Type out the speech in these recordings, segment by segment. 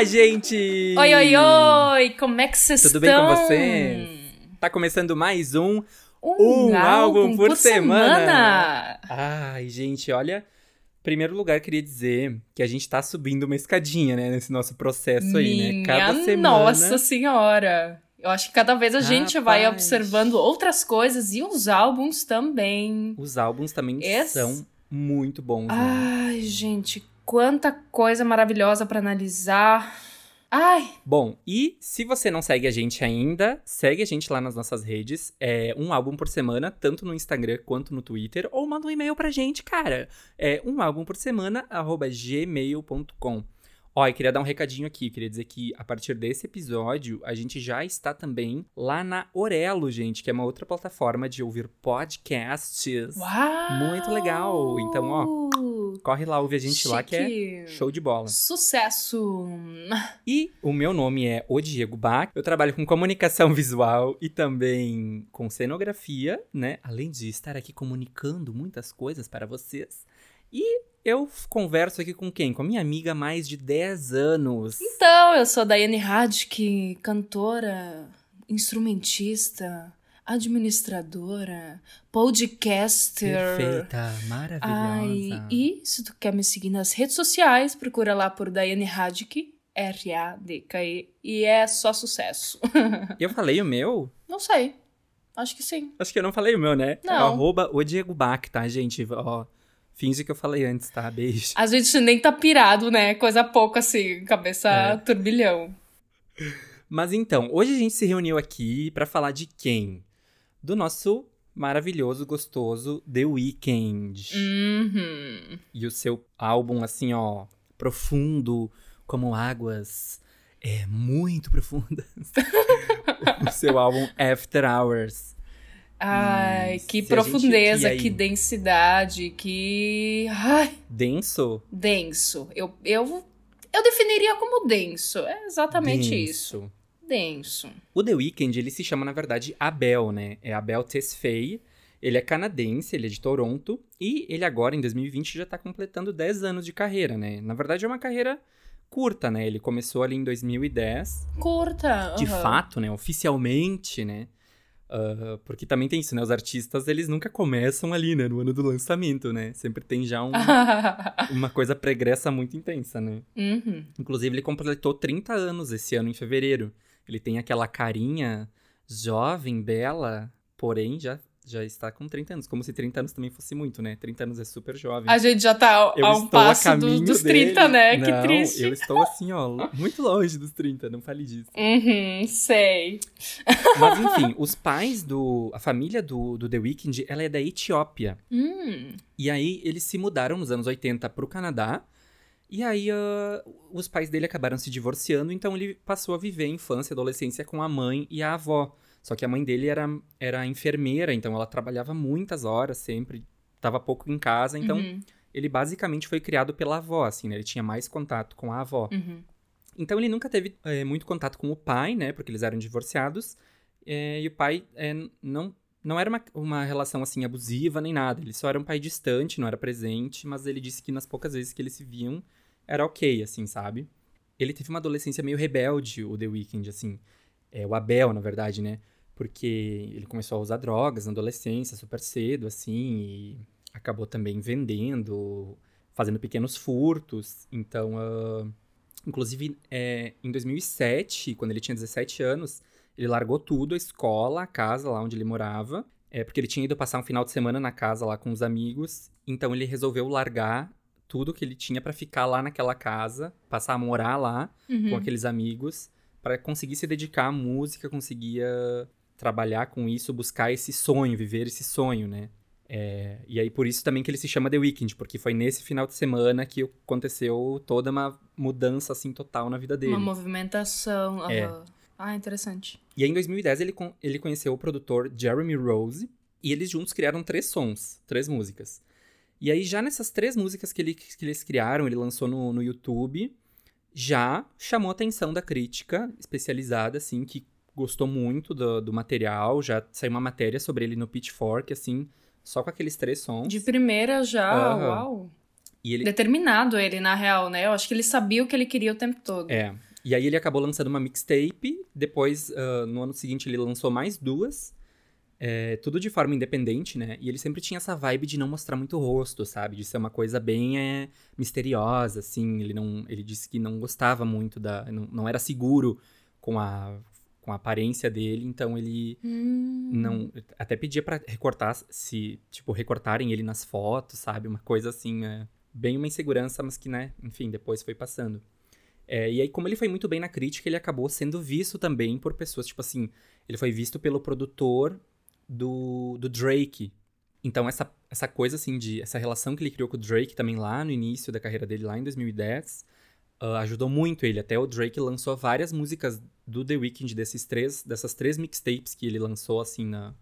Olá, gente! Oi, oi, oi! Como é que vocês Tudo estão? bem com vocês? Tá começando mais um Um, Um álbum por semana. Ai, gente, olha. Em primeiro lugar, queria dizer que a gente tá subindo uma escadinha, né, nesse nosso processo aí, né? Minha Cada semana. nossa senhora! Eu acho que cada vez a gente vai Rapaz. observando outras coisas e os álbuns também. Os álbuns também Esse- são muito bons, né? Ai, gente, quanta coisa maravilhosa pra analisar. Ai, Bom, e se você não segue a gente ainda, segue a gente lá nas nossas redes. É um álbum por semana, tanto no Instagram quanto no Twitter. Ou manda um e-mail pra gente, cara. É um álbum por semana, arroba gmail.com. Ó, e queria dar um recadinho aqui. Queria dizer que a partir desse episódio, a gente já está também lá na Orelo, gente, que é uma outra plataforma de ouvir podcasts. uau! Muito legal. Então, ó, Corre lá, ouve a gente lá, que é Chique. show de bola. Sucesso! E o meu nome é O Diego Bach. Eu trabalho com comunicação visual e também com cenografia, né? Além de estar aqui comunicando muitas coisas para vocês. E eu converso aqui com quem? Com a minha amiga há mais de 10 anos. Então, eu sou Daiane Radke, cantora, instrumentista, administradora, podcaster. Perfeita, maravilhosa. Ai, e se tu quer me seguir nas redes sociais, procura lá por Daiane Radke, R-A-D-K-E, e é só sucesso. Eu falei o meu? Não sei. Acho que sim. Acho que eu não falei o meu, né? É o Não. arroba O Diego Bach, tá, gente? Ó, finge que eu falei antes, tá? Beijo. A gente nem tá pirado, né? Coisa pouca assim, cabeça É. turbilhão. Mas então, hoje a gente se reuniu aqui pra falar de quem? Do nosso maravilhoso, gostoso The Weeknd. Uhum. E o seu álbum, assim, ó, profundo, como águas é, muito profundas. o seu álbum After Hours. Ai, Hum, que gente- profundeza, e aí? que densidade, que. Ai, Denso? denso. Eu, eu, eu definiria como denso. É exatamente isso. Denso. Denso. O The Weeknd, ele se chama, na verdade, Abel, né? É Abel Tesfaye. Ele é canadense, ele é de Toronto. E ele agora, em 2020, já tá completando 10 anos de carreira, né? Na verdade, é uma carreira curta, né? Ele começou ali em 2010. Curta. De aham. fato, né? Oficialmente, né? Ah, porque também tem isso, né? Os artistas, eles nunca começam ali, né? No ano do lançamento, né? Sempre tem já um- uma coisa pregressa muito intensa, né? Uhum. Inclusive, ele completou 30 anos esse ano, em fevereiro. Ele tem aquela carinha jovem, bela, porém já, já está com 30 anos. Como se 30 anos também fosse muito, né? 30 anos é super jovem. A gente já tá Eu a um a passo caminho dos dele. 30, né? Não, que triste. eu estou assim, ó, muito longe dos 30, não fale disso. Uhum, sei. Mas enfim, os pais do... A família do, do The Weeknd, ela é da Etiópia. Hum. E aí, eles se mudaram nos anos 80 pro Canadá. E aí, ah, os pais dele acabaram se divorciando, então ele passou a viver a infância e adolescência com a mãe e a avó. Só que a mãe dele era, era enfermeira, então ela trabalhava muitas horas sempre, estava pouco em casa, então Uhum, ele basicamente foi criado pela avó, assim, né? Ele tinha mais contato com a avó. uhum. Então ele nunca teve eh, muito contato com o pai, né? Porque eles eram divorciados. eh, e o pai eh, não não era uma, uma relação assim abusiva nem nada. Ele só era um pai distante, não era presente, mas ele disse que nas poucas vezes que eles se viam era ok, assim, sabe? Ele teve uma adolescência meio rebelde, o The Weeknd, assim. É, o Abel, na verdade, né? Porque ele começou a usar drogas na adolescência, super cedo, assim, e acabou também vendendo, fazendo pequenos furtos. Então, uh, inclusive, é, em 2007, quando ele tinha 17 anos, ele largou tudo, a escola, a casa lá onde ele morava, é porque ele tinha ido passar um final de semana na casa lá com os amigos. Então ele resolveu largar tudo que ele tinha para ficar lá naquela casa, passar a morar lá Uhum. com aqueles amigos, para conseguir se dedicar à música, conseguia trabalhar com isso, buscar esse sonho, viver esse sonho, né? É, e aí por isso também que ele se chama The Weeknd, porque foi nesse final de semana que aconteceu toda uma mudança assim total na vida dele. Uma movimentação. É. Ah, interessante. E aí, em 2010, ele, ele conheceu o produtor Jeremy Rose e eles juntos criaram três sons, três músicas. E aí, já nessas três músicas que, ele- que eles criaram, ele lançou no, no YouTube, já chamou a atenção da crítica especializada, assim, que gostou muito do, do material. Já saiu uma matéria sobre ele no Pitchfork, assim, só com aqueles três sons. De primeira já, Aham. uau. E ele, Determinado ele, na real, né? Eu acho que ele sabia o que ele queria o tempo todo. É. E aí ele acabou lançando uma mixtape. Depois, ah, no ano seguinte, ele lançou mais duas. É, tudo de forma independente, né? E ele sempre tinha essa vibe de não mostrar muito o rosto, sabe? De ser uma coisa bem é, misteriosa, assim. Ele não, ele disse que não gostava muito da, não, não era seguro com a com a aparência dele, então ele Hum. não até pedia pra recortar se tipo recortarem ele nas fotos, sabe? Uma coisa assim, é, bem uma insegurança, mas que né, enfim, depois foi passando. É, e aí, como ele foi muito bem na crítica, ele acabou sendo visto também por pessoas, tipo assim, ele foi visto pelo produtor do, do Drake. Então, essa, essa coisa, assim, de. Essa relação que ele criou com o Drake também lá no início da carreira dele, lá em 2010, ah, ajudou muito ele. Até o Drake lançou várias músicas do The Weeknd, desses três, dessas três mixtapes que ele lançou, assim, na,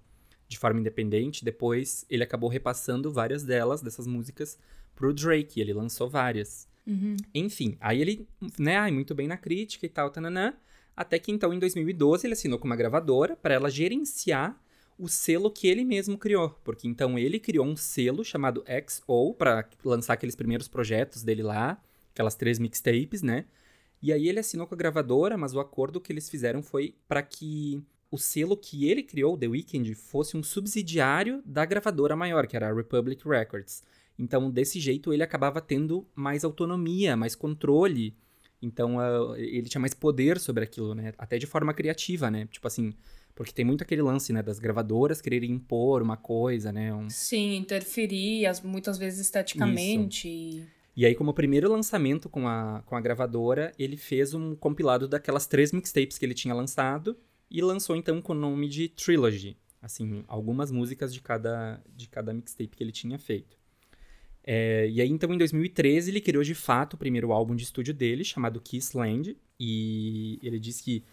de forma independente. Depois, ele acabou repassando várias delas, dessas músicas, pro Drake. Ele lançou várias. Uhum. Enfim, aí ele, né, ai, muito bem na crítica e tal, tananã. Até que então, em 2012, ele assinou com uma gravadora para ela gerenciar o selo que ele mesmo criou. Porque então ele criou um selo chamado XO para lançar aqueles primeiros projetos dele lá, aquelas três mixtapes, né? E aí ele assinou com a gravadora, mas o acordo que eles fizeram foi para que o selo que ele criou, The Weeknd, fosse um subsidiário da gravadora maior, que era a Republic Records. Então, desse jeito, ele acabava tendo mais autonomia, mais controle. Então, ah, ele tinha mais poder sobre aquilo, né? Até de forma criativa, né? Tipo assim, porque tem muito aquele lance, né? Das gravadoras quererem impor uma coisa, né? Um... Sim, interferir, as- muitas vezes esteticamente. e- E aí, como primeiro lançamento com a, com a gravadora, ele fez um compilado daquelas três mixtapes que ele tinha lançado e lançou, então, com o nome de Trilogy. Assim, algumas músicas de cada, de cada mixtape que ele tinha feito. É, e aí, então, em 2013, ele criou de fato o primeiro álbum de estúdio dele, chamado Kiss Land. E ele disse que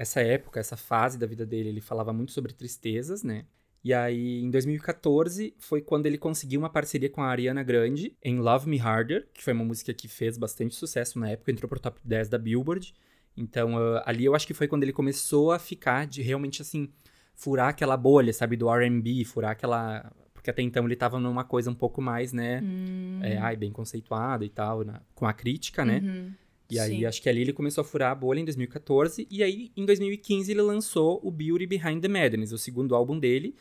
essa época, essa fase da vida dele, ele falava muito sobre tristezas, né? E aí, em 2014, foi quando ele conseguiu uma parceria com a Ariana Grande em Love Me Harder, que foi uma música que fez bastante sucesso na época, entrou pro top 10 da Billboard. Então, ah, ali eu acho que foi quando ele começou a ficar de realmente assim, furar aquela bolha, sabe, do RB, furar aquela. Porque até então ele tava numa coisa um pouco mais, né? Hum, É, ai, bem conceituada e tal, na- com a crítica, né? uhum. E aí, Sim. acho que ali ele começou a furar a bolha em 2014. E aí, em 2015, ele lançou o Beauty Behind the Madness, o segundo álbum dele.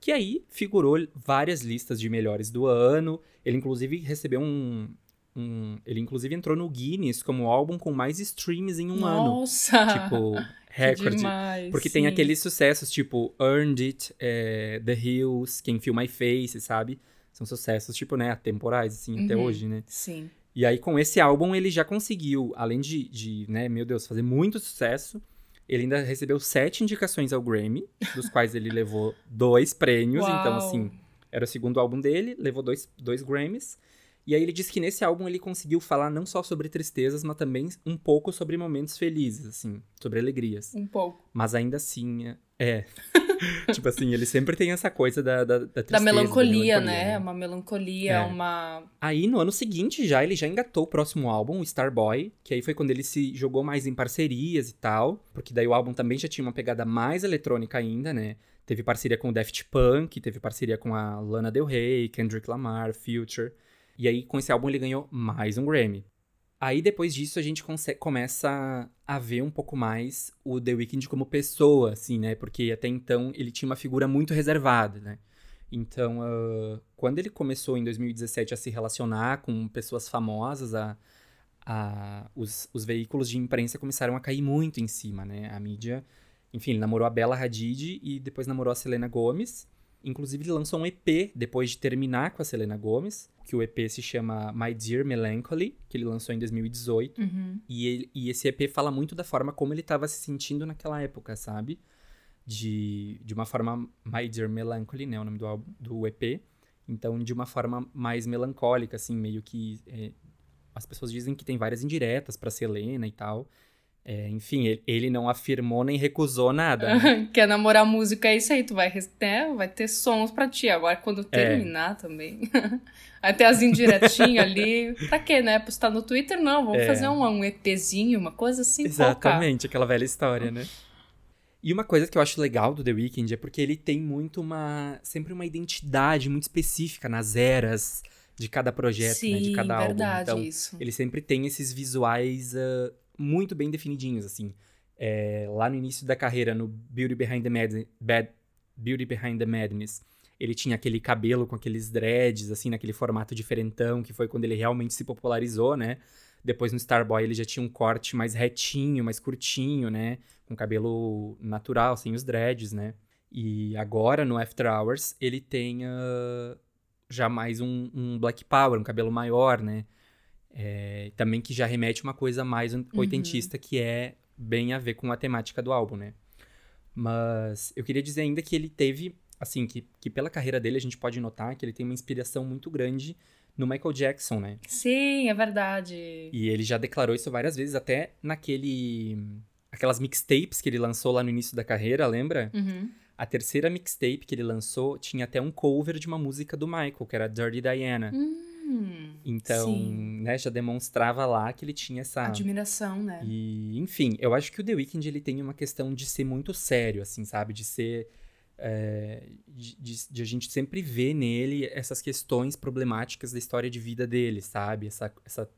Que aí figurou várias listas de melhores do ano. Ele, inclusive, recebeu um... um- ele, inclusive, entrou no Guinness como o álbum com mais streams em um ano. Nossa! Tipo, recorde. demais, Porque tem sim. aqueles sucessos, tipo Earned It, é, The Hills, Can Feel My Face, sabe? São sucessos, tipo, né, atemporais, assim, até Uhum. hoje, né? Sim. E aí, com esse álbum, ele já conseguiu, além de, de, né, meu Deus, fazer muito sucesso, ele ainda recebeu sete indicações ao Grammy, dos quais ele levou dois prêmios. Então, Uau. assim, era o segundo álbum dele, levou dois, dois Grammys. E aí ele disse que nesse álbum ele conseguiu falar não só sobre tristezas, mas também um pouco sobre momentos felizes, assim, sobre alegrias. Um pouco. Mas ainda assim, é. é. tipo assim, ele sempre tem essa coisa da, da, da tristeza. Da melancolia, melancolia, né? Uma melancolia, É. uma. Aí, no ano seguinte, já ele já engatou o próximo álbum, o Starboy, que aí foi quando ele se jogou mais em parcerias e tal, porque daí o álbum também já tinha uma pegada mais eletrônica ainda, né? Teve parceria com o Daft Punk, teve parceria com a Lana Del Rey, Kendrick Lamar, Future. E aí, com esse álbum, ele ganhou mais um Grammy. Aí, depois disso, a gente começa a ver um pouco mais o The Weeknd como pessoa, assim, né? Porque até então ele tinha uma figura muito reservada, né? Então, uh, quando ele começou em 2017 a se relacionar com pessoas famosas, a, a, os, os veículos de imprensa começaram a cair muito em cima, né? A mídia enfim, ele namorou a Bella Hadid e depois namorou a Selena Gomez. Inclusive, ele lançou um EP depois de terminar com a Selena Gomez, que o EP se chama My Dear Melancholy, que ele lançou em 2018. Uhum. E, ele, e esse EP fala muito da forma como ele estava se sentindo naquela época, sabe? De, de uma forma My Dear Melancholy, né? O nome do, álbum, do EP. Então, de uma forma mais melancólica, assim, meio que. É, as pessoas dizem que tem várias indiretas para Selena e tal. É, enfim, ele, ele, não afirmou nem recusou nada. Né? Quer namorar música, é isso aí, tu vai, né, vai ter sons pra ti. Agora, quando terminar é. também. Até as indiretinhas ali. Pra quê, né? Postar no Twitter? Não, vamos é. fazer um, um EPzinho, uma coisa assim. Exatamente, colocar. aquela velha história, né? E uma coisa que eu acho legal do The Weeknd é porque ele tem muito uma. sempre uma identidade muito específica nas eras de cada projeto, Sim, né? De cada verdade, álbum. Então, isso. ele sempre tem esses visuais. Uh, muito bem definidinhos, assim. É, lá no início da carreira, no Beauty Behind the, Mad Bad, Beauty Behind the Madness, ele tinha aquele cabelo com aqueles dreads, assim, naquele formato diferentão, que foi quando ele realmente se popularizou, né? Depois no Starboy ele já tinha um corte mais retinho, mais curtinho, né? Com cabelo natural, sem os dreads, né? E agora, no After Hours, ele tem uh, já mais um, um Black Power, um cabelo maior, né? É, também que já remete uma coisa mais uhum. oitentista, que é bem a ver com a temática do álbum, né? Mas eu queria dizer ainda que ele teve, assim, que, que pela carreira dele a gente pode notar que ele tem uma inspiração muito grande no Michael Jackson, né? Sim, é verdade. E ele já declarou isso várias vezes, até naquele. aquelas mixtapes que ele lançou lá no início da carreira, lembra? Uhum. A terceira mixtape que ele lançou tinha até um cover de uma música do Michael, que era Dirty Diana. Hum. Então, sim. né, já demonstrava lá que ele tinha essa admiração, né? E, enfim, eu acho que o The Weeknd ele tem uma questão de ser muito sério, assim, sabe, de ser é, de, de, de, a gente sempre ver nele essas questões problemáticas da história de vida dele, sabe? Essa, essa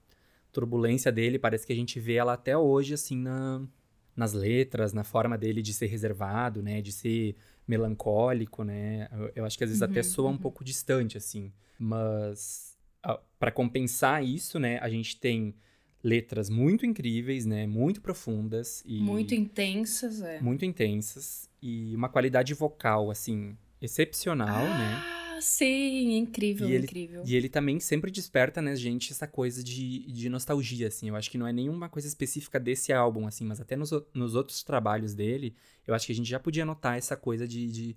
turbulência dele, parece que a gente vê ela até hoje, assim, na, nas letras, na forma dele de ser reservado, né? De ser melancólico, né? Eu, eu acho que às vezes uhum, até soa uhum. um pouco distante, assim. Mas para compensar isso, né, a gente tem letras muito incríveis, né, muito profundas e muito intensas, é. Muito intensas e uma qualidade vocal assim excepcional, ah, né? Ah, sim, incrível, e ele, incrível. E ele também sempre desperta, né, gente, essa coisa de, de nostalgia, assim. Eu acho que não é nenhuma coisa específica desse álbum, assim, mas até nos, nos outros trabalhos dele, eu acho que a gente já podia notar essa coisa de, de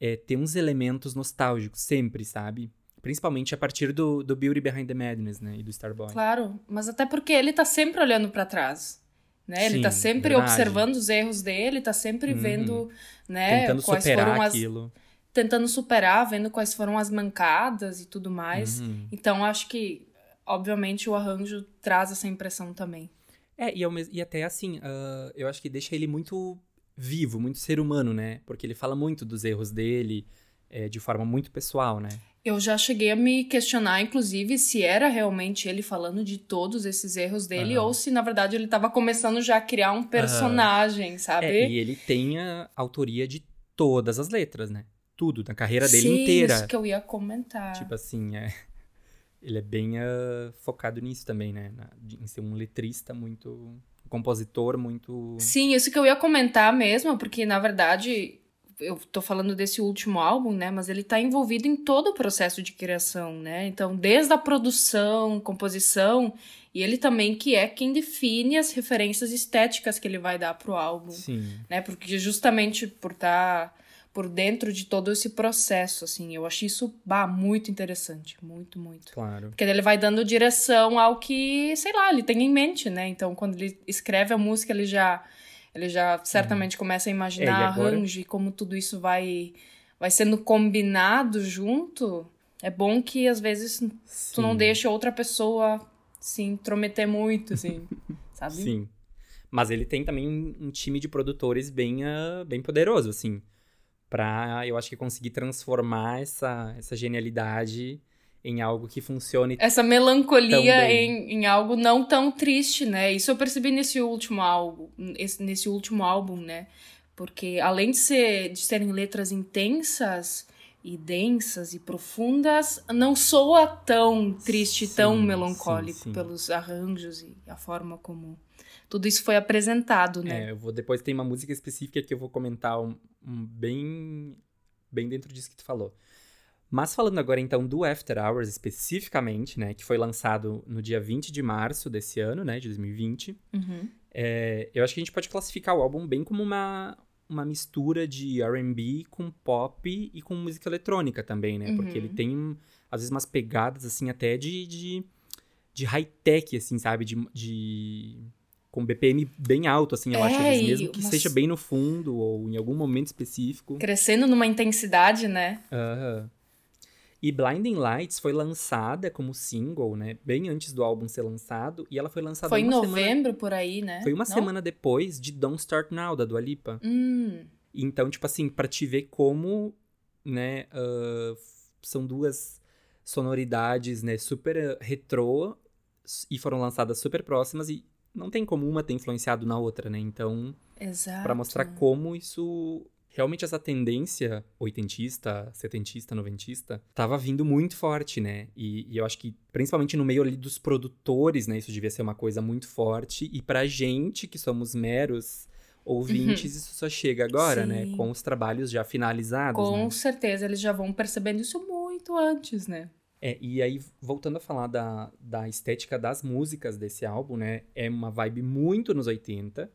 é, ter uns elementos nostálgicos sempre, sabe? Principalmente a partir do, do Beauty Behind the Madness, né? E do Starboy. Claro, mas até porque ele tá sempre olhando para trás. Né? Sim, ele tá sempre verdade. observando os erros dele, tá sempre uhum. vendo, né, Tentando quais superar foram as aquilo. tentando superar, vendo quais foram as mancadas e tudo mais. Uhum. Então acho que obviamente o arranjo traz essa impressão também. É, e, mesmo, e até assim, uh, eu acho que deixa ele muito vivo, muito ser humano, né? Porque ele fala muito dos erros dele é, de forma muito pessoal, né? Eu já cheguei a me questionar, inclusive, se era realmente ele falando de todos esses erros dele uhum. ou se, na verdade, ele estava começando já a criar um personagem, uhum. sabe? É, e ele tem a autoria de todas as letras, né? Tudo, da carreira dele Sim, inteira. isso que eu ia comentar. Tipo assim, é... ele é bem uh, focado nisso também, né? Na, em ser um letrista muito. Um compositor muito. Sim, isso que eu ia comentar mesmo, porque, na verdade, eu tô falando desse último álbum, né? Mas ele tá envolvido em todo o processo de criação, né? Então, desde a produção, composição, e ele também que é quem define as referências estéticas que ele vai dar pro álbum. Sim. Né? Porque justamente por estar tá por dentro de todo esse processo, assim, eu acho isso bah, muito interessante, muito, muito. Claro. Porque ele vai dando direção ao que, sei lá, ele tem em mente, né? Então, quando ele escreve a música, ele já ele já certamente começa a imaginar é, agora... arranjo e como tudo isso vai, vai sendo combinado junto. É bom que às vezes Sim. tu não deixa outra pessoa se intrometer muito, assim, sabe? Sim. Mas ele tem também um time de produtores bem, uh, bem poderoso, assim. pra, eu acho que conseguir transformar essa, essa genialidade em algo que funcione. Essa melancolia em, em algo não tão triste, né? Isso eu percebi nesse último álbum, nesse último álbum, né? Porque além de, ser, de serem letras intensas e densas e profundas, não soa tão triste, sim, tão melancólico sim, sim. pelos arranjos e a forma como tudo isso foi apresentado, né? É, eu vou depois tem uma música específica que eu vou comentar um, um bem bem dentro disso que tu falou. Mas falando agora então do After Hours especificamente, né, que foi lançado no dia 20 de março desse ano, né, de 2020, uhum. é, eu acho que a gente pode classificar o álbum bem como uma, uma mistura de R&B com pop e com música eletrônica também, né, uhum. porque ele tem, às vezes, umas pegadas, assim, até de, de, de high-tech, assim, sabe, de, de com BPM bem alto, assim, eu é, acho, mesmo que seja bem no fundo ou em algum momento específico. Crescendo numa intensidade, né? Aham. E Blinding Lights foi lançada como single, né? Bem antes do álbum ser lançado. E ela foi lançada Foi em novembro, semana... por aí, né? Foi uma Não? semana depois de Don't Start Now, da Dua Lipa. Hum. Então, tipo assim, pra te ver como, né? Uh, são duas sonoridades, né? Super retrô. E foram lançadas super próximas. E não tem como uma ter influenciado na outra, né? Então... Exato. Pra mostrar como isso realmente essa tendência oitentista, setentista, noventista, tava vindo muito forte, né? E, e, eu acho que, principalmente no meio ali dos produtores, né? Isso devia ser uma coisa muito forte. E pra gente, que somos meros ouvintes, uhum. isso só chega agora, né? Sim. né? Com os trabalhos já finalizados. Com né? certeza, eles já vão percebendo isso muito antes, né? É, e aí, voltando a falar da, da estética das músicas desse álbum, né? É uma vibe muito nos 80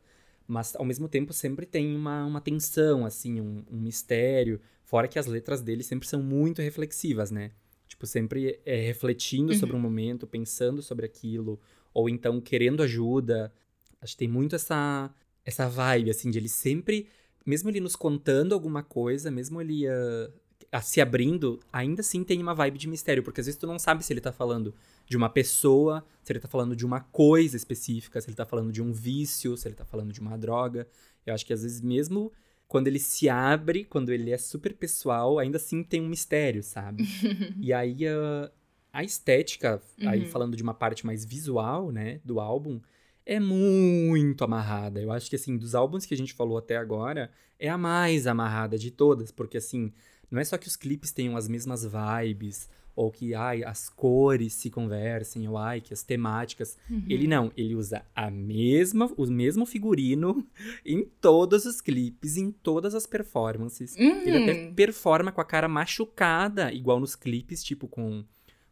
mas ao mesmo tempo sempre tem uma, uma tensão, assim, um, um mistério. Fora que as letras dele sempre são muito reflexivas, né? Tipo, sempre é, refletindo uhum. sobre um momento, pensando sobre aquilo, ou então querendo ajuda. Acho que tem muito essa, essa vibe, assim, de ele sempre, mesmo ele nos contando alguma coisa, mesmo ele uh, se abrindo, ainda assim tem uma vibe de mistério, porque às vezes tu não sabe se ele tá falando de uma pessoa, se ele tá falando de uma coisa específica, se ele tá falando de um vício, se ele tá falando de uma droga. Eu acho que às vezes mesmo quando ele se abre, quando ele é super pessoal, ainda assim tem um mistério, sabe? e aí a, a estética, uhum. aí falando de uma parte mais visual, né, do álbum, é muito amarrada. Eu acho que assim, dos álbuns que a gente falou até agora, é a mais amarrada de todas, porque assim, não é só que os clipes tenham as mesmas vibes, ou que ai, as cores se conversem, ou ai, que as temáticas. Uhum. Ele não, ele usa a mesma, o mesmo figurino em todos os clipes, em todas as performances. Uhum. Ele até performa com a cara machucada, igual nos clipes, tipo com,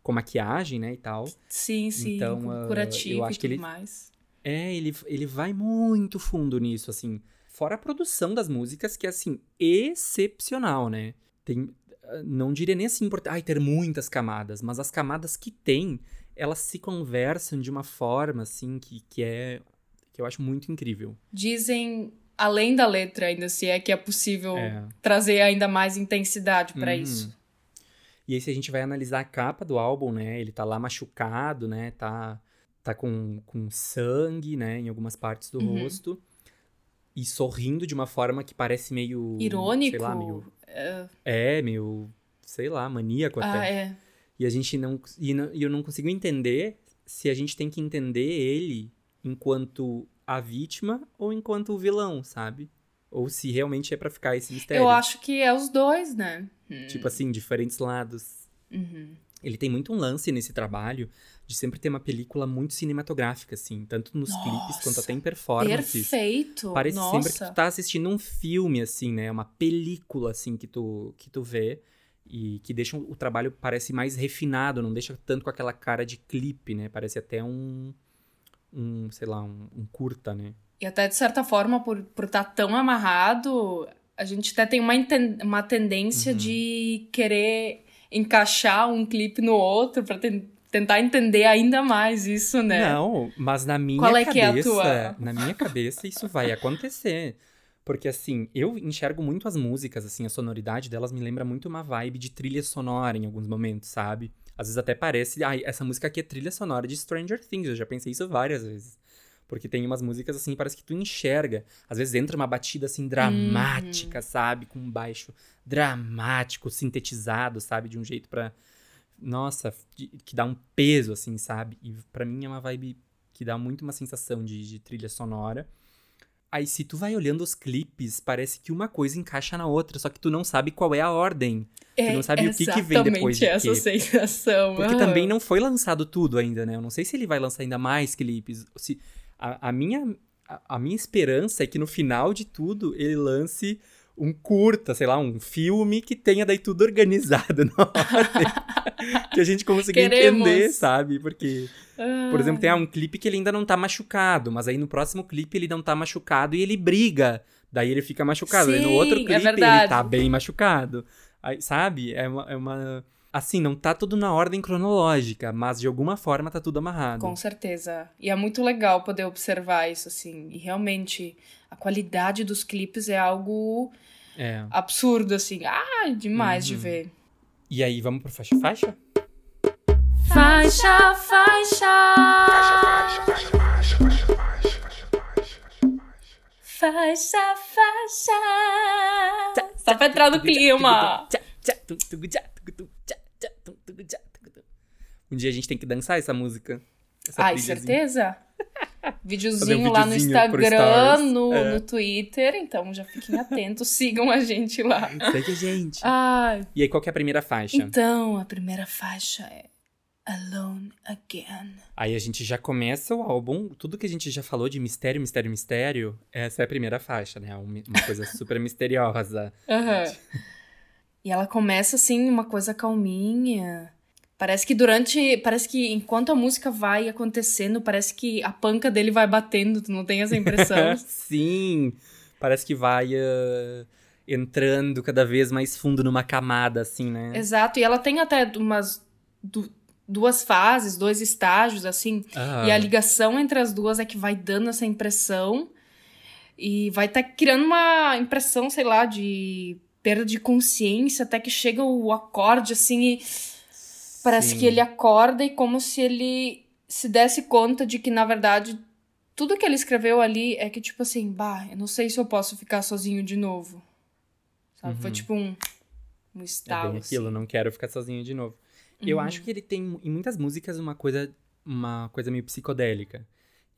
com maquiagem, né, e tal. Sim, sim, então, uh, curativo eu acho e tudo ele, mais. É, ele, ele vai muito fundo nisso, assim. Fora a produção das músicas, que é, assim, excepcional, né? Tem, não diria nem assim, ai, ter muitas camadas, mas as camadas que tem, elas se conversam de uma forma, assim, que, que é. que eu acho muito incrível. Dizem, além da letra, ainda, se é que é possível é. trazer ainda mais intensidade para uhum. isso. E aí, se a gente vai analisar a capa do álbum, né, ele tá lá machucado, né, tá, tá com, com sangue, né, em algumas partes do uhum. rosto. E sorrindo de uma forma que parece meio. Irônico. Sei lá, meio Uh... É, meio, sei lá, maníaco ah, até. É. E a gente não e, não. e eu não consigo entender se a gente tem que entender ele enquanto a vítima ou enquanto o vilão, sabe? Ou se realmente é para ficar esse mistério. Eu acho que é os dois, né? Tipo assim, diferentes lados. Uhum. Ele tem muito um lance nesse trabalho de sempre ter uma película muito cinematográfica, assim, tanto nos Nossa, clipes quanto até em performances. Perfeito! Parece Nossa. sempre que tu tá assistindo um filme, assim, né? Uma película, assim, que tu, que tu vê. E que deixa o trabalho parece mais refinado, não deixa tanto com aquela cara de clipe, né? Parece até um. um sei lá, um, um curta, né? E até de certa forma, por estar por tá tão amarrado, a gente até tem uma, uma tendência uhum. de querer encaixar um clipe no outro para tentar entender ainda mais isso, né? Não, mas na minha Qual é cabeça, que é a tua? na minha cabeça isso vai acontecer. Porque assim, eu enxergo muito as músicas, assim, a sonoridade delas me lembra muito uma vibe de trilha sonora em alguns momentos, sabe? Às vezes até parece, ai, ah, essa música aqui é trilha sonora de Stranger Things, eu já pensei isso várias vezes. Porque tem umas músicas assim, parece que tu enxerga. Às vezes entra uma batida assim dramática, uhum. sabe? Com um baixo dramático, sintetizado, sabe? De um jeito para Nossa, que dá um peso, assim, sabe? E para mim é uma vibe que dá muito uma sensação de, de trilha sonora. Aí, se tu vai olhando os clipes, parece que uma coisa encaixa na outra, só que tu não sabe qual é a ordem. É, tu não sabe o que, que vem depois de essa quê. sensação. Porque uhum. também não foi lançado tudo ainda, né? Eu não sei se ele vai lançar ainda mais clipes. Se, a, a minha, a, a, minha esperança é que no final de tudo ele lance um curta, sei lá, um filme que tenha daí tudo organizado na ordem. que a gente consiga entender, sabe? Porque por exemplo, tem ah, um clipe que ele ainda não tá machucado, mas aí no próximo clipe ele não tá machucado e ele briga. Daí ele fica machucado. Sim, aí no outro é clipe é ele tá bem machucado. Aí, sabe? É uma, é uma. Assim, não tá tudo na ordem cronológica, mas de alguma forma tá tudo amarrado. Com certeza. E é muito legal poder observar isso, assim. E realmente, a qualidade dos clipes é algo é. absurdo, assim. Ah, demais uhum. de ver. E aí, vamos pro faixa-faixa? Faixa, faixa. Faixa, faixa, faixa, faixa, faixa, faixa, faixa. Faixa, Só pra entrar no clima. Um dia a gente tem que dançar essa música. Essa Ai, certeza? videozinho um lá no Instagram, no, é. no Twitter. Então já fiquem atentos, sigam a gente lá. Segue a gente. Ai. E aí, qual que é a primeira faixa? Então, a primeira faixa é Alone Again. Aí a gente já começa o álbum, tudo que a gente já falou de mistério, mistério, mistério, essa é a primeira faixa, né? Uma coisa super misteriosa. Uhum. E ela começa assim, uma coisa calminha. Parece que durante. Parece que enquanto a música vai acontecendo, parece que a panca dele vai batendo, tu não tem essa impressão? Sim! Parece que vai. Uh, entrando cada vez mais fundo numa camada, assim, né? Exato, e ela tem até umas duas fases, dois estágios, assim. Ah. E a ligação entre as duas é que vai dando essa impressão. E vai estar tá criando uma impressão, sei lá, de perda de consciência, até que chega o acorde, assim, e parece Sim. que ele acorda e como se ele se desse conta de que, na verdade, tudo que ele escreveu ali é que, tipo assim, bah, eu não sei se eu posso ficar sozinho de novo. Sabe? Uhum. Foi tipo um, um estalo. É bem aquilo, assim. não quero ficar sozinho de novo. Uhum. Eu acho que ele tem em muitas músicas uma coisa, uma coisa meio psicodélica.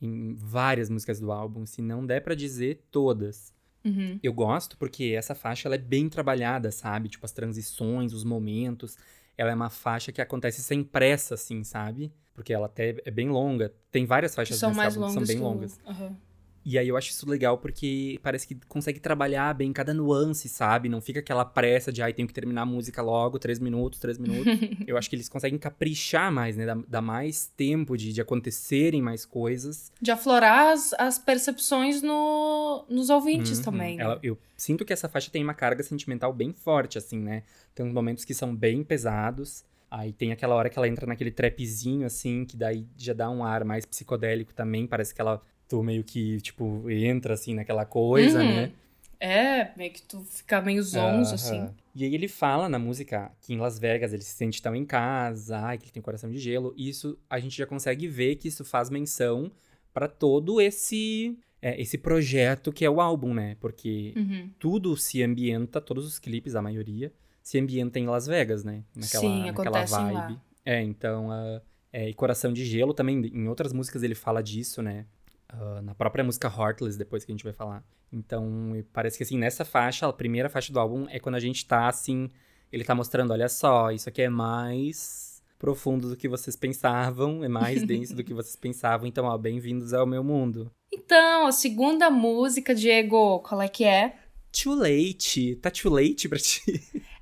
Em várias músicas do álbum, se não der para dizer todas. Uhum. Eu gosto porque essa faixa ela é bem trabalhada, sabe? Tipo, as transições, os momentos. Ela é uma faixa que acontece sem pressa, assim, sabe? Porque ela até é bem longa. Tem várias faixas são mais longas são bem longas. Uhum. E aí eu acho isso legal porque parece que consegue trabalhar bem cada nuance, sabe? Não fica aquela pressa de, ai, tenho que terminar a música logo, três minutos, três minutos. eu acho que eles conseguem caprichar mais, né? Dar, mais tempo de, de acontecerem mais coisas. De aflorar as, as percepções no, nos ouvintes uhum. também. Né? Ela, eu sinto que essa faixa tem uma carga sentimental bem forte, assim, né? Tem uns momentos que são bem pesados. Aí tem aquela hora que ela entra naquele trapzinho, assim, que daí já dá um ar mais psicodélico também. Parece que ela tu meio que, tipo, entra assim naquela coisa, uhum. né? É, meio que tu fica meio zonzo, uhum. assim. E aí ele fala na música que em Las Vegas ele se sente tão em casa, ai, que ele tem coração de gelo. Isso a gente já consegue ver que isso faz menção para todo esse é, esse projeto que é o álbum, né? Porque uhum. tudo se ambienta, todos os clipes, a maioria, se ambienta em Las Vegas, né? Naquela, Sim, naquela vibe. Lá. É, então, uh, é, e Coração de Gelo também, em outras músicas ele fala disso, né? Uh, na própria música Heartless, depois que a gente vai falar. Então, parece que assim, nessa faixa, a primeira faixa do álbum é quando a gente tá assim. Ele tá mostrando, olha só, isso aqui é mais profundo do que vocês pensavam, é mais denso do que vocês pensavam. Então, ó, bem-vindos ao meu mundo. Então, a segunda música, Diego, qual é que é? Too late. Tá too late pra ti?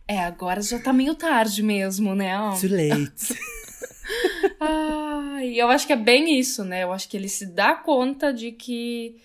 É, agora já tá meio tarde mesmo, né? Too late. Ai, eu acho que é bem isso, né? Eu acho que ele se dá conta de que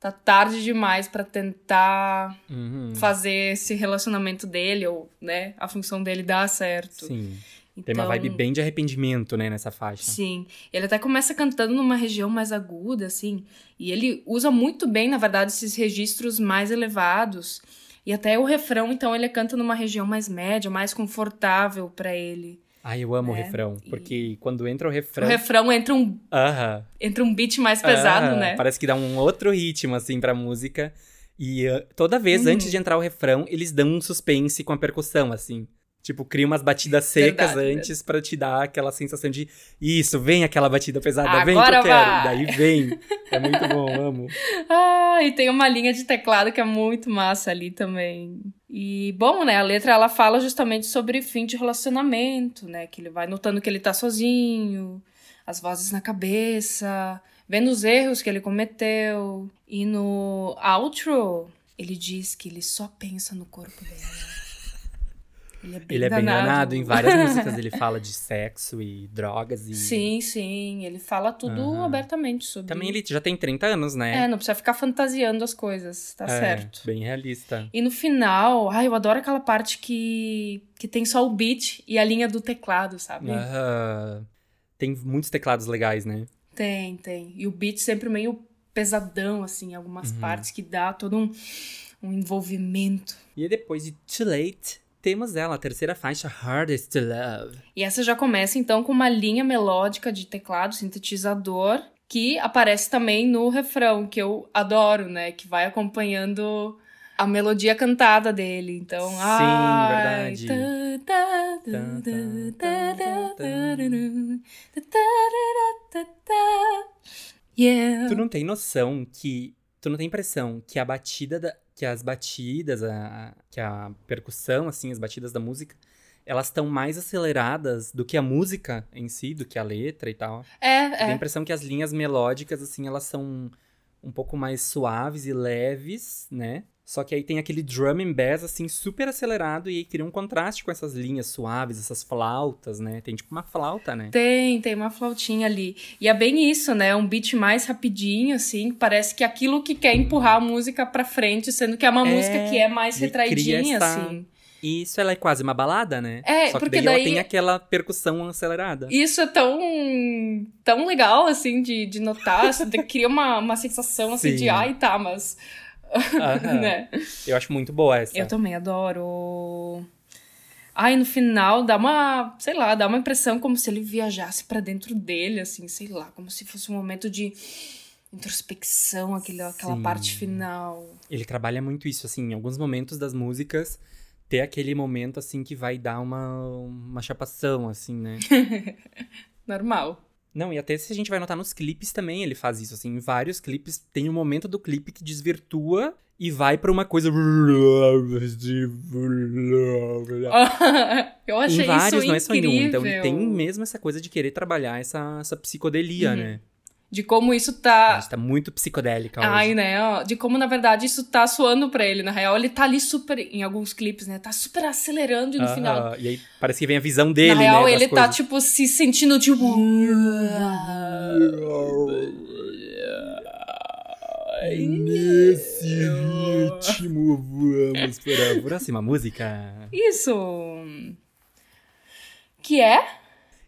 tá tarde demais para tentar uhum. fazer esse relacionamento dele ou, né, a função dele dar certo. Sim. Então, Tem uma vibe então bem de arrependimento, né, nessa faixa. Sim. Ele até começa cantando numa região mais aguda, assim, e ele usa muito bem, na verdade, esses registros mais elevados. E até o refrão, então, ele canta numa região mais média, mais confortável para ele. Ai, eu amo né? o refrão. Porque e... quando entra o refrão. O refrão entra um. Uh -huh. Entra um beat mais pesado, uh -huh. né? Parece que dá um outro ritmo, assim, pra música. E uh, toda vez, uhum. antes de entrar o refrão, eles dão um suspense com a percussão, assim. Tipo, cria umas batidas secas Verdade, antes para te dar aquela sensação de isso, vem aquela batida pesada, Agora vem que eu quero. Daí vem. É muito bom, amo. Ah, e tem uma linha de teclado que é muito massa ali também. E, bom, né, a letra ela fala justamente sobre fim de relacionamento, né? Que ele vai notando que ele tá sozinho, as vozes na cabeça, vendo os erros que ele cometeu. E no outro, ele diz que ele só pensa no corpo dela. Ele é bem, ele é bem danado. Em várias músicas ele fala de sexo e drogas e. Sim, sim. Ele fala tudo uhum. abertamente sobre. Também ele já tem 30 anos, né? É, não precisa ficar fantasiando as coisas, tá é, certo. Bem realista. E no final, ai, eu adoro aquela parte que, que tem só o beat e a linha do teclado, sabe? Uhum. Tem muitos teclados legais, né? Tem, tem. E o beat sempre meio pesadão, assim, em algumas uhum. partes que dá todo um, um envolvimento. E depois de Too Late temos ela, a terceira faixa, Hardest to Love. E essa já começa então com uma linha melódica de teclado, sintetizador, que aparece também no refrão, que eu adoro, né? Que vai acompanhando a melodia cantada dele. Então, Sim, ai, verdade. Yeah. Tu não tem noção que. Tu não tem impressão que a batida da, que as batidas, a, que a percussão, assim, as batidas da música, elas estão mais aceleradas do que a música em si, do que a letra e tal. É, é. Tem a impressão que as linhas melódicas, assim, elas são um pouco mais suaves e leves, né? Só que aí tem aquele drum and bass, assim, super acelerado, e aí cria um contraste com essas linhas suaves, essas flautas, né? Tem tipo uma flauta, né? Tem, tem uma flautinha ali. E é bem isso, né? Um beat mais rapidinho, assim, parece que aquilo que quer empurrar a música pra frente, sendo que é uma é, música que é mais retraidinha, essa... assim. Isso, ela é quase uma balada, né? É, Só que porque daí, daí, ela tem aquela percussão acelerada. Isso é tão, tão legal, assim, de, de notar. cria uma, uma sensação, assim, Sim. de ai, tá, mas né? Eu acho muito boa essa. Eu também adoro. Ai, no final dá uma, sei lá, dá uma impressão como se ele viajasse para dentro dele, assim, sei lá, como se fosse um momento de introspecção, aquele, aquela Sim. parte final. Ele trabalha muito isso, assim, em alguns momentos das músicas, ter aquele momento, assim, que vai dar uma, uma chapação, assim, né? Normal. Não, e até se a gente vai notar nos clipes também, ele faz isso, assim, em vários clipes tem um momento do clipe que desvirtua e vai para uma coisa. Eu achei em vários, isso não é só em um. Então ele tem mesmo essa coisa de querer trabalhar essa, essa psicodelia, uhum. né? De como isso tá. A gente tá muito psicodélica hoje. Ai, né? De como, na verdade, isso tá suando pra ele. Na real, ele tá ali super. Em alguns clipes, né? Tá super acelerando e no uh -huh. final. E aí parece que vem a visão dele, na real, né? ele tá, tipo, se sentindo tipo. Nesse ritmo, vamos para a próxima música. Isso! Que é?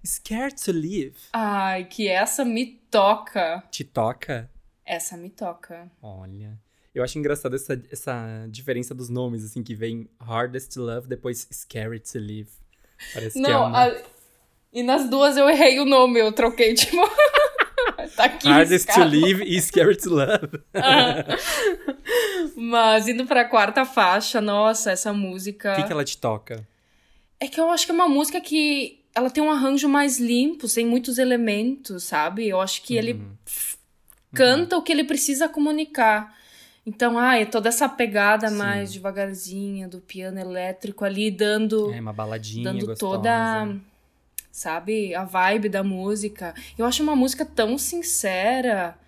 Scared to Live. Ai, que essa me toca. Te toca? Essa me toca. Olha. Eu acho engraçado essa, essa diferença dos nomes, assim, que vem Hardest to Love, depois Scared to Live. Parece Não, que é uma... a... E nas duas eu errei o nome, eu troquei, tipo... tá aqui Hardest to Live e Scared to Love. Mas indo pra quarta faixa, nossa, essa música... O que, que ela te toca? É que eu acho que é uma música que ela tem um arranjo mais limpo, sem muitos elementos, sabe? Eu acho que uhum. ele canta uhum. o que ele precisa comunicar. Então, ah, é toda essa pegada Sim. mais devagarzinha do piano elétrico ali, dando. É, uma baladinha. Dando gostosa. toda. Sabe? A vibe da música. Eu acho uma música tão sincera,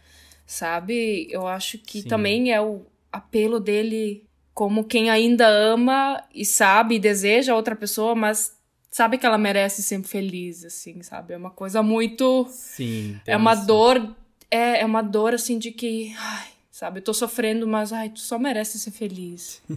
sabe? Eu acho que Sim. também é o apelo dele como quem ainda ama e sabe e deseja outra pessoa, mas sabe que ela merece ser feliz, assim, sabe? É uma coisa muito. Sim. É uma isso. dor. É, é uma dor, assim, de que. Ai, sabe, eu tô sofrendo, mas ai, tu só merece ser feliz.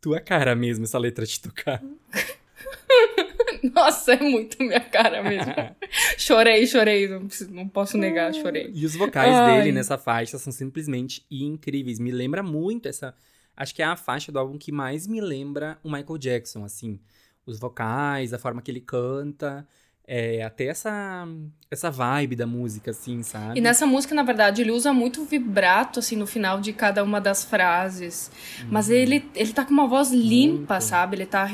Tua cara mesmo, essa letra te tocar. Nossa, é muito minha cara mesmo. chorei, chorei, não, não posso negar, chorei. E os vocais ai. dele nessa faixa são simplesmente incríveis. Me lembra muito essa. Acho que é a faixa do álbum que mais me lembra o Michael Jackson, assim os vocais, a forma que ele canta. É, até essa, essa vibe da música, assim, sabe? E nessa música, na verdade, ele usa muito vibrato, assim, no final de cada uma das frases. Uhum. Mas ele, ele tá com uma voz limpa, muito. sabe? Ele tá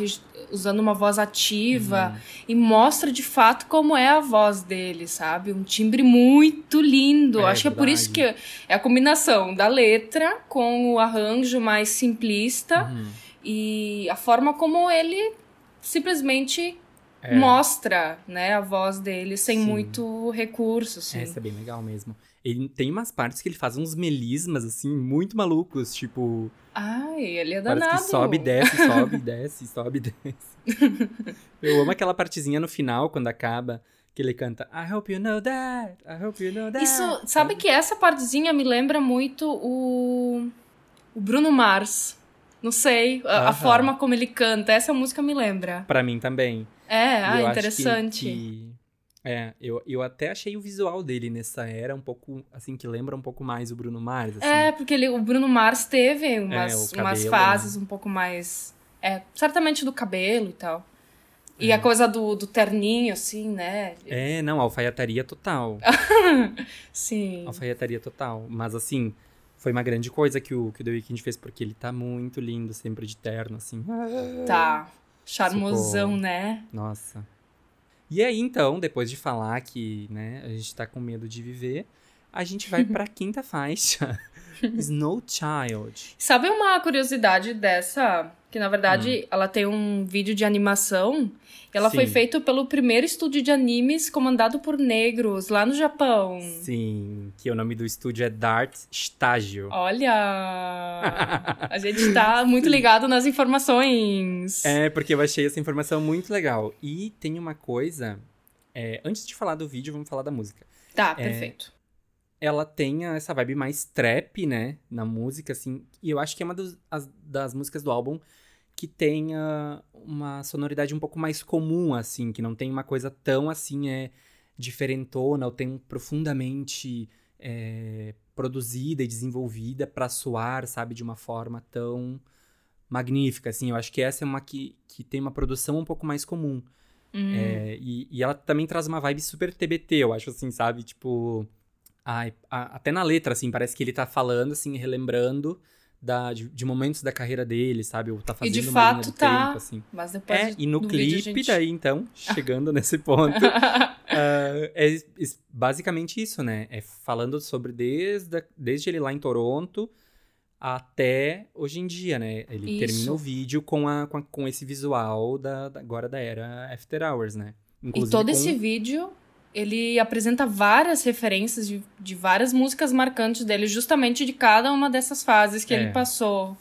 usando uma voz ativa uhum. e mostra de fato como é a voz dele, sabe? Um timbre muito lindo. É, Acho que é por isso que é a combinação da letra com o arranjo mais simplista uhum. e a forma como ele simplesmente é. mostra, né, a voz dele sem Sim. muito recurso, assim. Essa é bem legal mesmo. Ele tem umas partes que ele faz uns melismas, assim, muito malucos, tipo... Ai, ele é danado. Parece que sobe, desce, sobe, desce, sobe, desce. Eu amo aquela partezinha no final, quando acaba, que ele canta I hope you know that, I hope you know that. Isso, sabe que essa partezinha me lembra muito o, o Bruno Mars. Não sei, a, a forma como ele canta, essa música me lembra. Para mim também. É, ah, interessante. Que, que, é, eu, eu até achei o visual dele nessa era um pouco, assim, que lembra um pouco mais o Bruno Mars. Assim. É, porque ele, o Bruno Mars teve é, umas, é, cabelo, umas fases né? um pouco mais. É, certamente do cabelo e tal. E é. a coisa do, do terninho, assim, né? É, não, alfaiataria total. Sim. Alfaiataria total. Mas, assim, foi uma grande coisa que o, que o The Weeknd fez, porque ele tá muito lindo, sempre de terno, assim. Tá. Charmosão, né? Nossa. E aí, então, depois de falar que, né, a gente tá com medo de viver, a gente vai pra quinta faixa. Snow Child. Sabe uma curiosidade dessa? Que na verdade hum. ela tem um vídeo de animação. Ela Sim. foi feita pelo primeiro estúdio de animes comandado por negros lá no Japão. Sim, que o nome do estúdio é Dart Stagio. Olha! a gente tá muito ligado nas informações. É, porque eu achei essa informação muito legal. E tem uma coisa. É, antes de falar do vídeo, vamos falar da música. Tá, é, perfeito ela tem essa vibe mais trap, né, na música, assim, e eu acho que é uma dos, as, das músicas do álbum que tenha uma sonoridade um pouco mais comum, assim, que não tem uma coisa tão, assim, é diferentona, ou tem profundamente é, produzida e desenvolvida para soar, sabe, de uma forma tão magnífica, assim, eu acho que essa é uma que, que tem uma produção um pouco mais comum. Hum. É, e, e ela também traz uma vibe super TBT, eu acho, assim, sabe, tipo Ai, a, até na letra, assim, parece que ele tá falando, assim, relembrando da, de, de momentos da carreira dele, sabe? Ou tá fazendo e de uma fato tá, tempo, assim. Mas depois é, de, e no clipe gente... daí, então, chegando nesse ponto, uh, é, é basicamente isso, né? É falando sobre desde, desde ele lá em Toronto até hoje em dia, né? Ele isso. termina o vídeo com, a, com, a, com esse visual da, da, agora da era After Hours, né? Inclusive e todo com... esse vídeo ele apresenta várias referências de, de várias músicas marcantes dele, justamente de cada uma dessas fases que é. ele passou.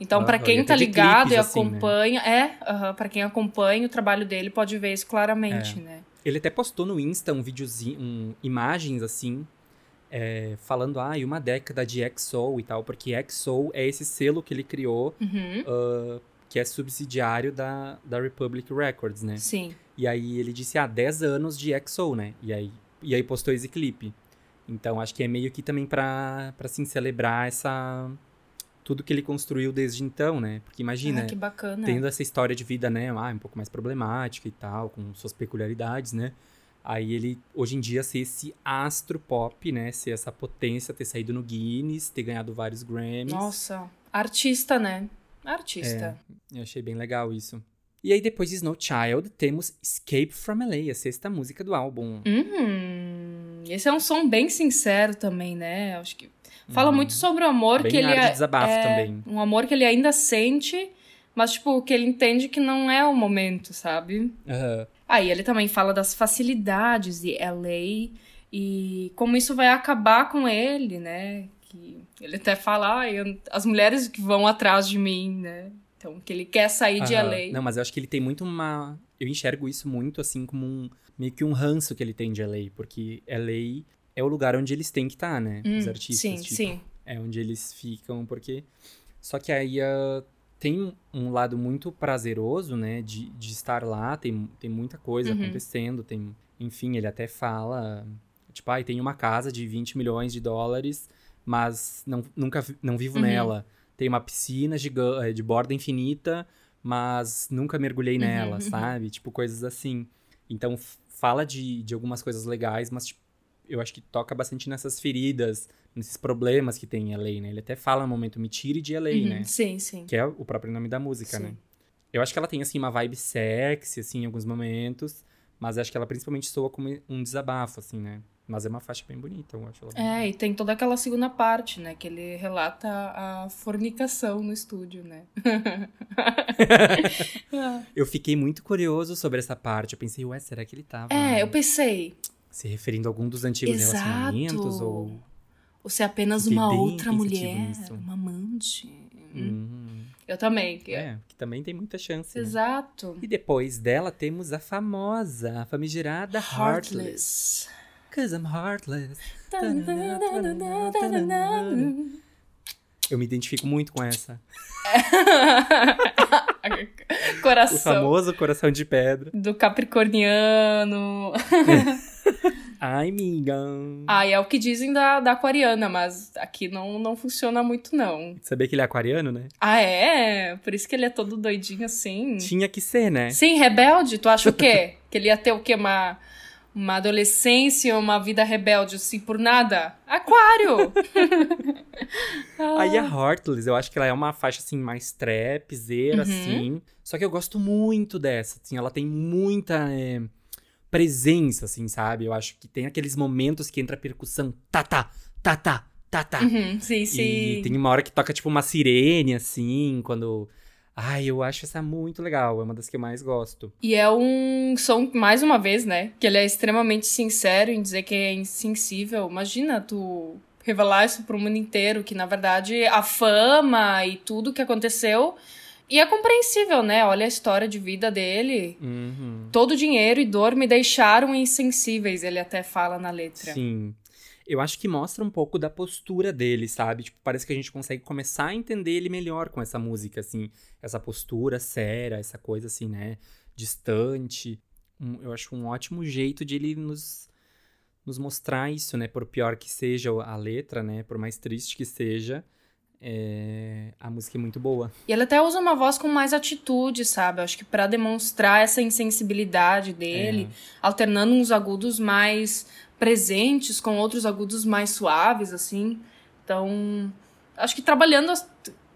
Então, para quem tá ligado e acompanha, assim, né? é, uh -huh, para quem acompanha o trabalho dele pode ver isso claramente, é. né? Ele até postou no Insta um videozinho, um, imagens assim, é, falando, ah, e uma década de XO e tal, porque XO é esse selo que ele criou, uhum. uh, que é subsidiário da, da Republic Records, né? Sim. E aí ele disse, ah, 10 anos de EXO, né? E aí, e aí postou esse clipe. Então acho que é meio que também pra, pra assim, celebrar essa. Tudo que ele construiu desde então, né? Porque imagina. Ah, que bacana. Tendo essa história de vida, né? Ah, um pouco mais problemática e tal, com suas peculiaridades, né? Aí ele, hoje em dia, ser esse astro pop, né? Ser essa potência, ter saído no Guinness, ter ganhado vários Grammys. Nossa, artista, né? Artista. É, eu achei bem legal isso. E aí, depois de Snow Child, temos Escape from LA, a sexta música do álbum. Uhum. Esse é um som bem sincero também, né? Acho que fala uhum. muito sobre o amor bem que ele é, desabafo é, também. Um amor que ele ainda sente, mas, tipo, que ele entende que não é o momento, sabe? Uhum. Aí ele também fala das facilidades de LA e como isso vai acabar com ele, né? Que ele até fala, ah, as mulheres que vão atrás de mim, né? Então, que ele quer sair de LA. Não, mas eu acho que ele tem muito uma. Eu enxergo isso muito assim como um. meio que um ranço que ele tem de LA, porque LA é o lugar onde eles têm que estar, tá, né? Hum, Os artistas. Sim, tipo, sim. É onde eles ficam, porque. Só que aí uh, tem um lado muito prazeroso, né? De, de estar lá, tem, tem muita coisa uhum. acontecendo, tem. Enfim, ele até fala. Tipo, ah, tem uma casa de 20 milhões de dólares, mas não, nunca não vivo uhum. nela tem uma piscina gigante, eh, de borda infinita mas nunca mergulhei uhum, nela, sabe? Tipo, coisas assim. Então, fala de, de algumas coisas legais, mas tipo, eu acho que toca bastante nessas feridas, nesses problemas que tem em LA, né? Ele até fala no momento Me Tire de LA, uhum, né? Sim, sim. Que é o próprio nome da música, sim. né? Eu acho que ela tem, assim, uma vibe sexy, assim, em alguns momentos, mas acho que ela principalmente soa como um desabafo, assim, né? Mas é uma faixa bem bonita, eu acho. Ela é, e tem toda aquela segunda parte, né? Que ele relata a fornicação no estúdio, né? eu fiquei muito curioso sobre essa parte. Eu pensei, ué, será que ele tava... É, eu pensei... Se referindo a algum dos antigos Exato. relacionamentos, ou... Ou se é apenas uma outra mulher, uma amante. Uhum. Eu também. É, que também tem muita chance. Né? Exato. Né? E depois dela temos a famosa, a famigerada Heartless. Cause I'm heartless. Eu me identifico muito com essa. coração. O famoso coração de pedra. Do capricorniano. Ai, amiga. Ah, é o que dizem da, da aquariana, mas aqui não, não funciona muito, não. Sabia que ele é aquariano, né? Ah, é? Por isso que ele é todo doidinho assim. Tinha que ser, né? Sim, rebelde. Tu acha o quê? que ele ia ter o quê? Uma, uma adolescência, uma vida rebelde, assim, por nada? Aquário! ah. Aí a Heartless, eu acho que ela é uma faixa, assim, mais trapzeira, uhum. assim. Só que eu gosto muito dessa, assim. Ela tem muita... É presença, assim, sabe? Eu acho que tem aqueles momentos que entra a percussão, tá, tá, tá, tá, tá, tá. Uhum, sim, sim. E tem uma hora que toca, tipo, uma sirene, assim, quando... Ai, eu acho essa muito legal, é uma das que eu mais gosto. E é um som, mais uma vez, né? Que ele é extremamente sincero em dizer que é insensível. Imagina tu revelar isso pro mundo inteiro, que na verdade a fama e tudo que aconteceu e é compreensível, né? Olha a história de vida dele. Uhum. Todo o dinheiro e dor me deixaram insensíveis, ele até fala na letra. Sim. Eu acho que mostra um pouco da postura dele, sabe? Tipo, parece que a gente consegue começar a entender ele melhor com essa música, assim. Essa postura séria, essa coisa assim, né? Distante. Um, eu acho um ótimo jeito de ele nos, nos mostrar isso, né? Por pior que seja a letra, né? Por mais triste que seja é... A música é muito boa. E ela até usa uma voz com mais atitude, sabe? Acho que para demonstrar essa insensibilidade dele, é. alternando uns agudos mais presentes com outros agudos mais suaves, assim. Então, acho que trabalhando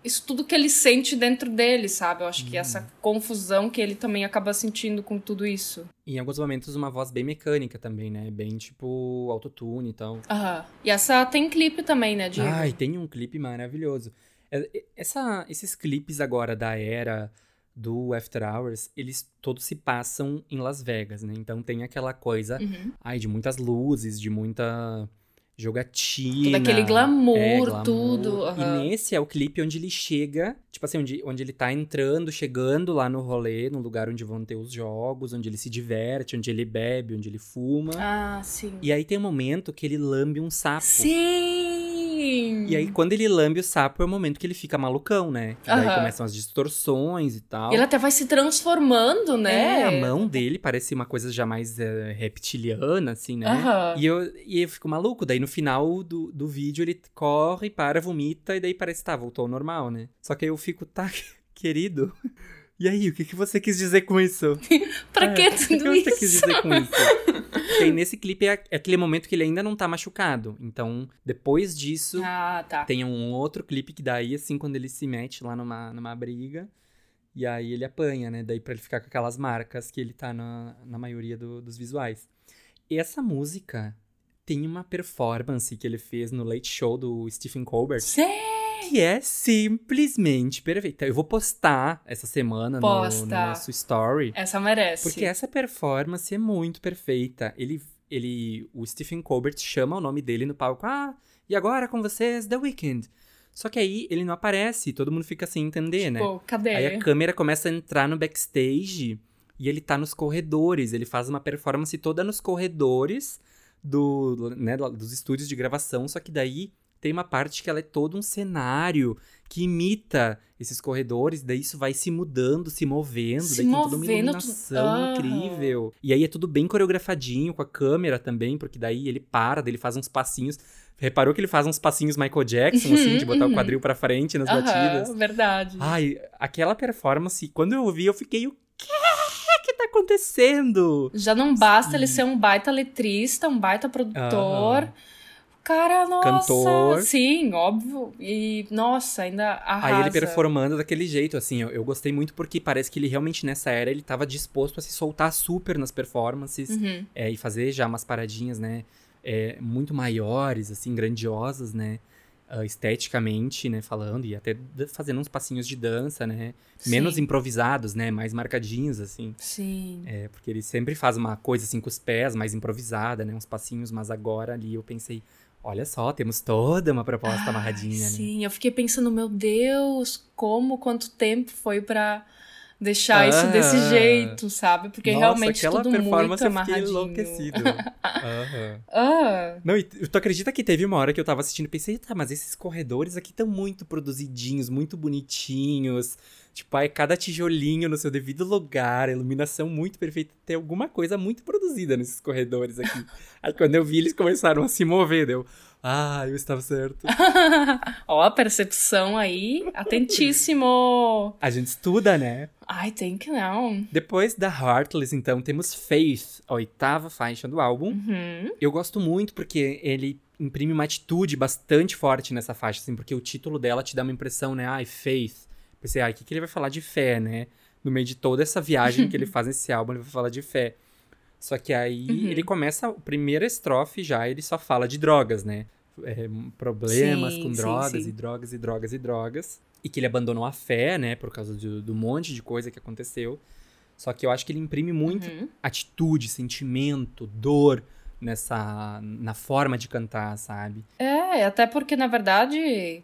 isso tudo que ele sente dentro dele, sabe? Eu acho que essa confusão que ele também acaba sentindo com tudo isso. E em alguns momentos uma voz bem mecânica também, né? Bem tipo autotune e tal. Aham. E essa tem clipe também, né, Diego? Ai, tem um clipe maravilhoso. É, essa, esses clipes agora da era do After Hours, eles todos se passam em Las Vegas, né? Então tem aquela coisa, uhum. ai, de muitas luzes, de muita jogatina. Todo aquele glamour, é, glamour. tudo. Uhum. E nesse é o clipe onde ele chega, tipo assim, onde, onde ele tá entrando, chegando lá no rolê, no lugar onde vão ter os jogos, onde ele se diverte, onde ele bebe, onde ele fuma. Ah, sim. E aí tem um momento que ele lambe um sapo. Sim! E aí, quando ele lambe o sapo, é o momento que ele fica malucão, né? Que daí começam as distorções e tal. Ele até vai se transformando, né? É, a mão dele parece uma coisa já mais é, reptiliana, assim, né? E, eu, e eu fico maluco. Daí, no final do, do vídeo, ele corre, para, vomita, e daí parece, tá, voltou ao normal, né? Só que aí eu fico, tá, querido... E aí, o que, que você quis dizer com isso? pra é, que tudo o que você quis dizer com isso? Porque nesse clipe é, é, aquele momento que ele ainda não tá machucado. Então, depois disso, ah, tá. tem um outro clipe que daí, assim, quando ele se mete lá numa, numa briga. E aí ele apanha, né? Daí pra ele ficar com aquelas marcas que ele tá na, na maioria do, dos visuais. E essa música tem uma performance que ele fez no Late Show do Stephen Colbert. Sério? Que é simplesmente perfeita. Eu vou postar essa semana no, no, nosso story. Essa merece. Porque essa performance é muito perfeita. Ele, ele, o Stephen Colbert chama o nome dele no palco. Ah, e agora com vocês, The Weeknd. Só que aí ele não aparece, todo mundo fica sem entender, né? tipo, né? cadê? Aí a câmera começa a entrar no backstage e ele tá nos corredores. Ele faz uma performance toda nos corredores do, né, dos estúdios de gravação, só que daí tem uma parte que ela é todo um cenário que imita esses corredores, daí isso vai se mudando, se movendo, Se daí tem toda uma movendo, iluminação aham. incrível. E aí é tudo bem coreografadinho com a câmera também, porque daí ele para, daí ele faz uns passinhos. Reparou que ele faz uns passinhos Michael Jackson, assim, de botar o quadril pra frente nas batidas? Verdade. Ai, aquela performance, quando eu ouvi, eu fiquei, o que que tá acontecendo? Já não basta ele ser um baita letrista, um baita produtor. Cara, nossa. Cantor. Sim, óbvio. E, nossa, ainda arrasa. Aí ele performando daquele jeito, assim, eu, eu gostei muito porque parece que ele realmente nessa era ele tava disposto a se soltar super nas performances Uhum. é, e fazer já umas paradinhas, né, é, muito maiores, assim, grandiosas, né, ah, esteticamente, né, falando e até fazendo uns passinhos de dança, né, menos Sim. improvisados, né, mais marcadinhos, assim. Sim. É, porque ele sempre faz uma coisa assim com os pés, mais improvisada, né, uns passinhos, mas agora ali eu pensei, olha só, temos toda uma proposta amarradinha, né. Sim, eu fiquei pensando, meu Deus, como, quanto tempo foi pra deixar isso desse Ah. jeito, sabe? Porque Nossa, realmente aquela tudo muito performance eu fiquei amarradinho. enlouquecido. Aham. Ah, Não, e tu acredita que teve uma hora que eu tava assistindo e pensei, tá, mas esses corredores aqui estão muito produzidinhos, muito bonitinhos. Tipo, aí cada tijolinho no seu devido lugar, iluminação muito perfeita. Tem alguma coisa muito produzida nesses corredores aqui. aí quando eu vi, eles começaram a se mover, deu. Ah, eu estava certo. ó, a percepção aí, atentíssimo. A gente estuda, né? Ai, tem que não. Depois da Heartless, então, temos Faith, a oitava faixa do álbum. Uhum. Eu gosto muito porque ele imprime uma atitude bastante forte nessa faixa, assim, porque o título dela te dá uma impressão, né? Ai, Faith. Pensei, ai, o que, que ele vai falar de fé, né? No meio de toda essa viagem que ele faz nesse álbum, ele vai falar de fé. Só que aí Uhum. ele começa, a primeira estrofe já, ele só fala de drogas, né? É, problemas Sim, com sim, drogas sim. e drogas e drogas e drogas. E que ele abandonou a fé, né? Por causa do, do monte de coisa que aconteceu. Só que eu acho que ele imprime muito Uhum. atitude, sentimento, dor nessa na forma de cantar, sabe? É, até porque, na verdade,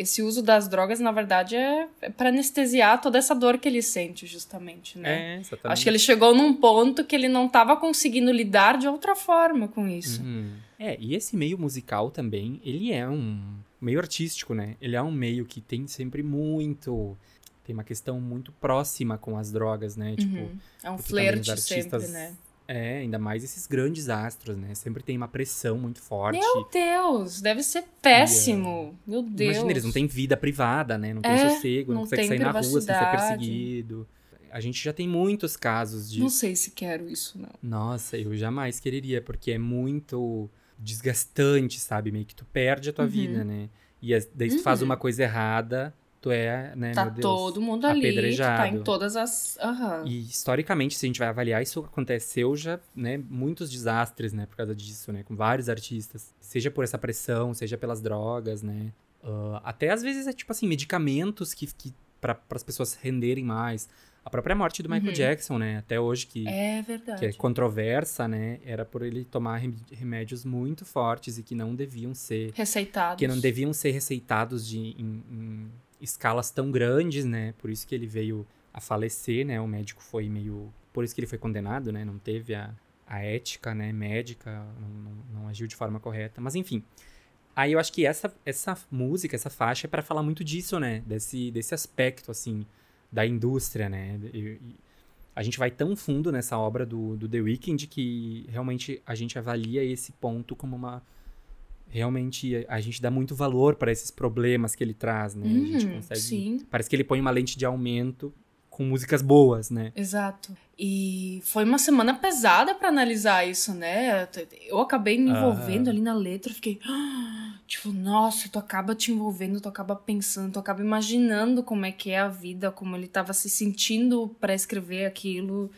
esse uso das drogas, na verdade, é, é para anestesiar toda essa dor que ele sente, justamente, né? É, exatamente. Acho que ele chegou num ponto que ele não tava conseguindo lidar de outra forma com isso. Uhum. É, e esse meio musical também, ele é um meio artístico, né? Ele é um meio que tem sempre muito tem uma questão muito próxima com as drogas, né? Tipo, Uhum. É um flerte sempre, artistas- né? É, ainda mais esses grandes astros, né? Sempre tem uma pressão muito forte. Meu Deus, deve ser péssimo. Meu Deus. Imagina, eles não têm vida privada, né? Não tem É, sossego, não, não consegue sair na rua sem ser perseguido. A gente já tem muitos casos de Não sei se quero isso, não. Nossa, eu jamais quereria, porque é muito desgastante, sabe? Meio que tu perde a tua Uhum. vida, né? E daí tu faz uma coisa errada, tu é, né, Tá meu Deus, todo mundo ali, tá em todas as. Aham. E historicamente, se a gente vai avaliar, isso aconteceu já, né, muitos desastres, né, por causa disso, né, com vários artistas. Seja por essa pressão, seja pelas drogas, né. Ah, até às vezes é tipo assim, medicamentos que, que para as pessoas renderem mais. A própria morte do Michael Uhum. Jackson, né, até hoje que É verdade. que é controversa, né? Era por ele tomar rem- remédios muito fortes e que não deviam ser, Receitados. que não deviam ser receitados de, em, em escalas tão grandes, né? Por isso que ele veio a falecer, né? O médico foi meio, por isso que ele foi condenado, né? Não teve a, a ética, né? Médica, não, não, não agiu de forma correta. Mas enfim. Aí eu acho que essa, essa música, essa faixa é para falar muito disso, né? Desse, desse aspecto, assim, da indústria, né? E- e- a gente vai tão fundo nessa obra do, do The Weeknd que realmente a gente avalia esse ponto como uma. Realmente a gente dá muito valor para esses problemas que ele traz, né? a gente Uhum, consegue. sim. Parece que ele põe uma lente de aumento com músicas boas, né? Exato. E foi uma semana pesada pra analisar isso, né? Eu acabei me envolvendo Aham. ali na letra, fiquei. "Ah", Tipo, nossa, tu acaba te envolvendo, tu acaba pensando, tu acaba imaginando como é que é a vida, como ele tava se sentindo pra escrever aquilo.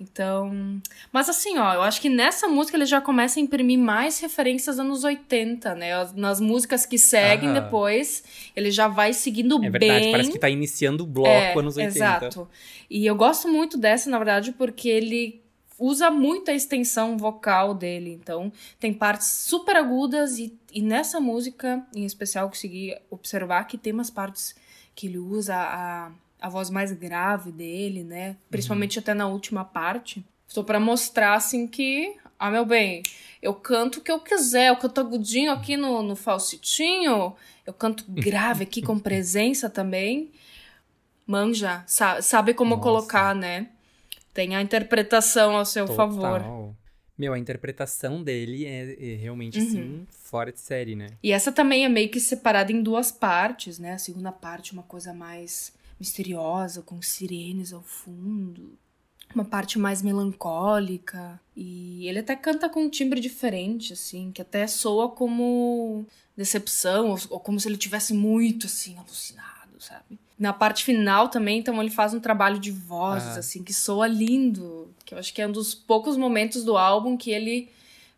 Então. Mas assim, ó, eu acho que nessa música ele já começa a imprimir mais referências anos 80, né? As- Nas músicas que seguem Aham. depois, ele já vai seguindo É bem. verdade, parece que tá iniciando o bloco anos 80. Exato. E eu gosto muito dessa, na verdade, porque ele usa muito a extensão vocal dele. Então, tem partes super agudas e, e nessa música, em especial, eu consegui observar que tem umas partes que ele usa a, a voz mais grave dele, né? Principalmente até na última parte. Só pra mostrar, assim, que Ah, meu bem, eu canto o que eu quiser, eu canto agudinho aqui no, no falsetinho, eu canto grave aqui com presença também. Manja, sabe, sabe como Nossa. colocar, né? Tem a interpretação ao seu Total. favor. Meu, a interpretação dele é, é realmente, uhum. assim, fora de série, né? E essa também é meio que separada em duas partes, né? A segunda parte, uma coisa mais misteriosa, com sirenes ao fundo. Uma parte mais melancólica. E ele até canta com um timbre diferente, assim, que até soa como decepção, ou, ou como se ele tivesse muito, assim, alucinado, sabe? Na parte final também, então ele faz um trabalho de vozes, ah. assim, que soa lindo. Que eu acho que é um dos poucos momentos do álbum que ele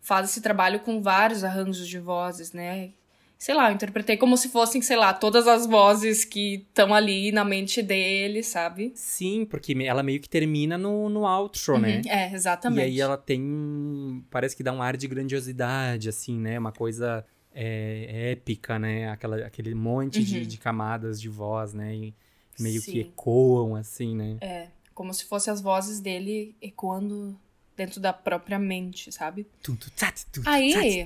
faz esse trabalho com vários arranjos de vozes, né? Sei lá, eu interpretei como se fossem, sei lá, todas as vozes que estão ali na mente dele, sabe? Sim, porque ela meio que termina no, no outro, né? uhum, né? É, exatamente. E aí ela tem. Parece que dá um ar de grandiosidade, assim, né? Uma coisa é, épica, né? Aquela, aquele monte uhum. de, de, camadas de voz, né? E meio Sim. que ecoam, assim, né? É, como se fossem as vozes dele ecoando dentro da própria mente, sabe? Aí,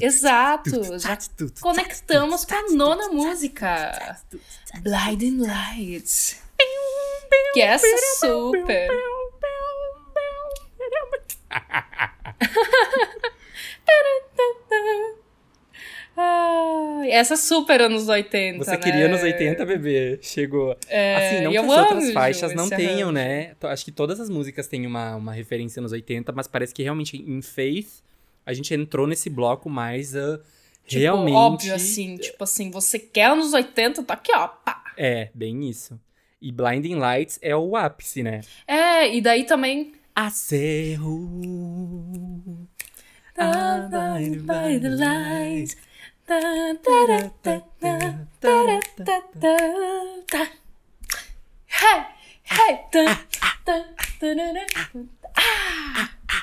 exato, já conectamos com a nona música, Blinding Lights, que é essa super... Ah, essa super anos 80. Você né? queria anos 80, bebê. Chegou. É, assim, não que as outras faixas não tenham, arranjo. né? Acho que todas as músicas têm uma, uma referência anos 80, mas parece que realmente em Faith a gente entrou nesse bloco mais uh, tipo, realmente. Óbvio, assim. Tipo assim, você quer anos 80, tá aqui, ó. Pá. É, bem isso. E Blinding Lights é o ápice, né? É, e daí também. Acerro. Blinded by the lights.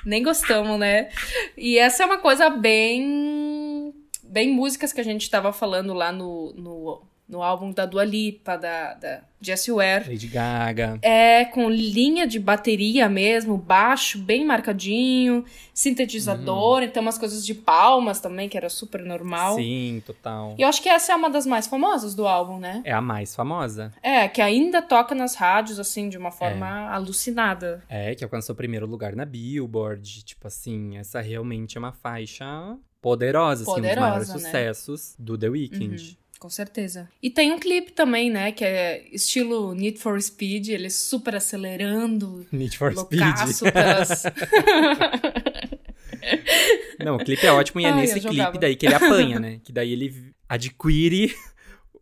Nem gostamos, né? E essa é uma coisa bem. Bem músicas que a gente tava falando lá no, no no álbum da Dua Lipa, da, da Jessie Ware. Lady Gaga. É, com linha de bateria mesmo, baixo bem marcadinho, sintetizador, uhum. então umas coisas de palmas também, que era super normal. Sim, total. E eu acho que essa é uma das mais famosas do álbum, né? É a mais famosa. É, que ainda toca nas rádios, assim, de uma forma é. alucinada. É, que alcançou o primeiro lugar na Billboard. Tipo assim, essa realmente é uma faixa poderosa, poderosa assim, um dos maiores né? sucessos do The Weeknd. Uhum. Com certeza. E tem um clipe também, né? Que é estilo Need for Speed, ele super acelerando. Need for Speed. Pelas... Não, o clipe é ótimo e é Ai, nesse clipe daí que ele apanha, né? Que daí ele adquire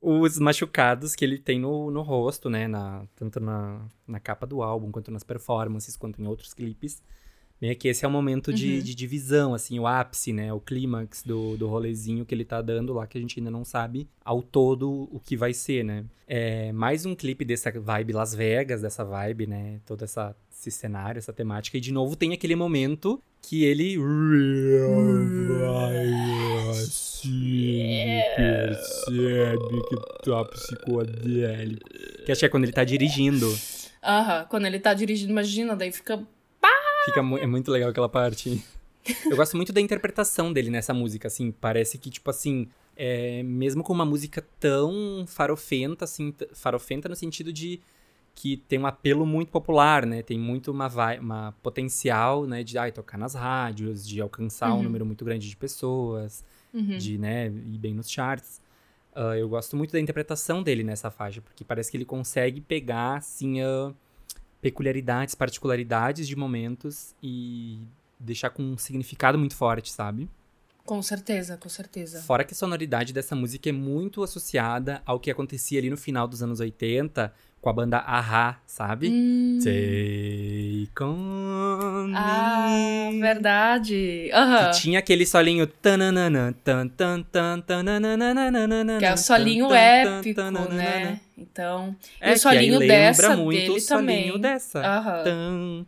os machucados que ele tem no, no rosto, né? Na, tanto na, na capa do álbum, quanto nas performances, quanto em outros clipes. Meio que esse é o momento de, uhum. de divisão, assim, o ápice, né? O clímax do, do rolezinho que ele tá dando lá, que a gente ainda não sabe ao todo o que vai ser, né? É mais um clipe dessa vibe Las Vegas, dessa vibe, né? Todo essa, esse cenário, essa temática. E de novo tem aquele momento que ele. Vai assim, percebe que tá psicodélico. Que acho que é quando ele tá dirigindo. Aham, quando ele tá dirigindo, imagina, daí fica Fica mu é muito legal aquela parte. Eu gosto muito da interpretação dele nessa música, assim. Parece que, tipo assim, é, mesmo com uma música tão farofenta, assim, farofenta no sentido de que tem um apelo muito popular, né? Tem muito uma, uma potencial, né? De ai, tocar nas rádios, de alcançar uhum. um número muito grande de pessoas, uhum. de, né, ir bem nos charts. Uh, eu gosto muito da interpretação dele nessa faixa, porque parece que ele consegue pegar, assim, uh, peculiaridades, particularidades de momentos e deixar com um significado muito forte, sabe? Com certeza, com certeza. Fora que a sonoridade dessa música é muito associada ao que acontecia ali no final dos anos 80, com a banda Aha, sabe? Hum. Take on Ah, verdade. Uhum. Que tinha aquele solinho. Que é o solinho épico, né? Então. É, o solinho que dessa muito dele o solinho também. dessa. Uhum.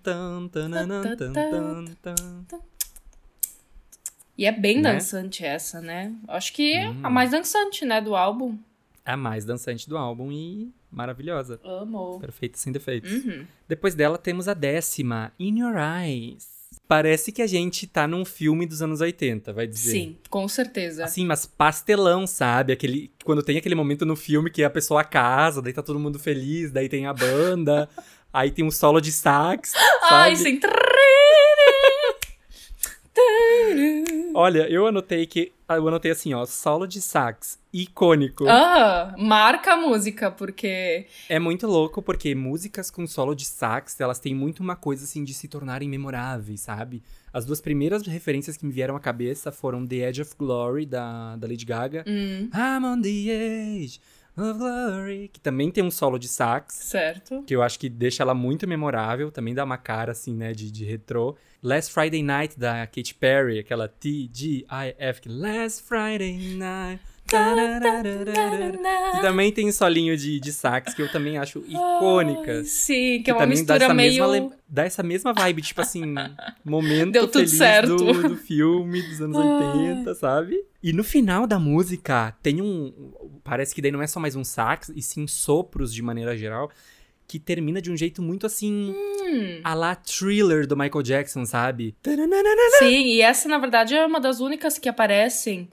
E é bem dançante essa, né? Acho que é a mais dançante, né, do álbum. A mais dançante do álbum e maravilhosa. Amo. Perfeita sem defeitos. Uhum. Depois dela temos a décima, In Your Eyes. Parece que a gente tá num filme dos anos 80, vai dizer. Sim, com certeza. Assim, mas pastelão, sabe? Aquele, quando tem aquele momento no filme que a pessoa casa, daí tá todo mundo feliz, daí tem a banda, aí tem um solo de sax. Ai, sabe? sim. Olha, eu anotei que. Eu anotei assim, ó, solo de sax, icônico. Ah, marca a música, porque. É muito louco, porque músicas com solo de sax, elas têm muito uma coisa assim de se tornarem memoráveis, sabe? As duas primeiras referências que me vieram à cabeça foram The Edge of Glory, da, da Lady Gaga. Hum, I'm on the edge of glory, que também tem um solo de sax. certo. Que eu acho que deixa ela muito memorável, também dá uma cara assim, né, de, de retrô. Last Friday Night, da Katy Perry, aquela T-G-I-F, Last Friday Night. E também tem um solinho de, de sax, que eu também acho icônica. Sim, que, é uma dá mistura essa, meio. mesma, dá essa mesma vibe, tipo assim, momento Deu tudo certo. Do, do filme dos anos 80, sabe? E no final da música tem um. Parece que daí não é só mais um sax, e sim sopros de maneira geral, que termina de um jeito muito assim. Hum. A lá thriller do Michael Jackson, sabe? Sim, e essa, na verdade, é uma das únicas que aparecem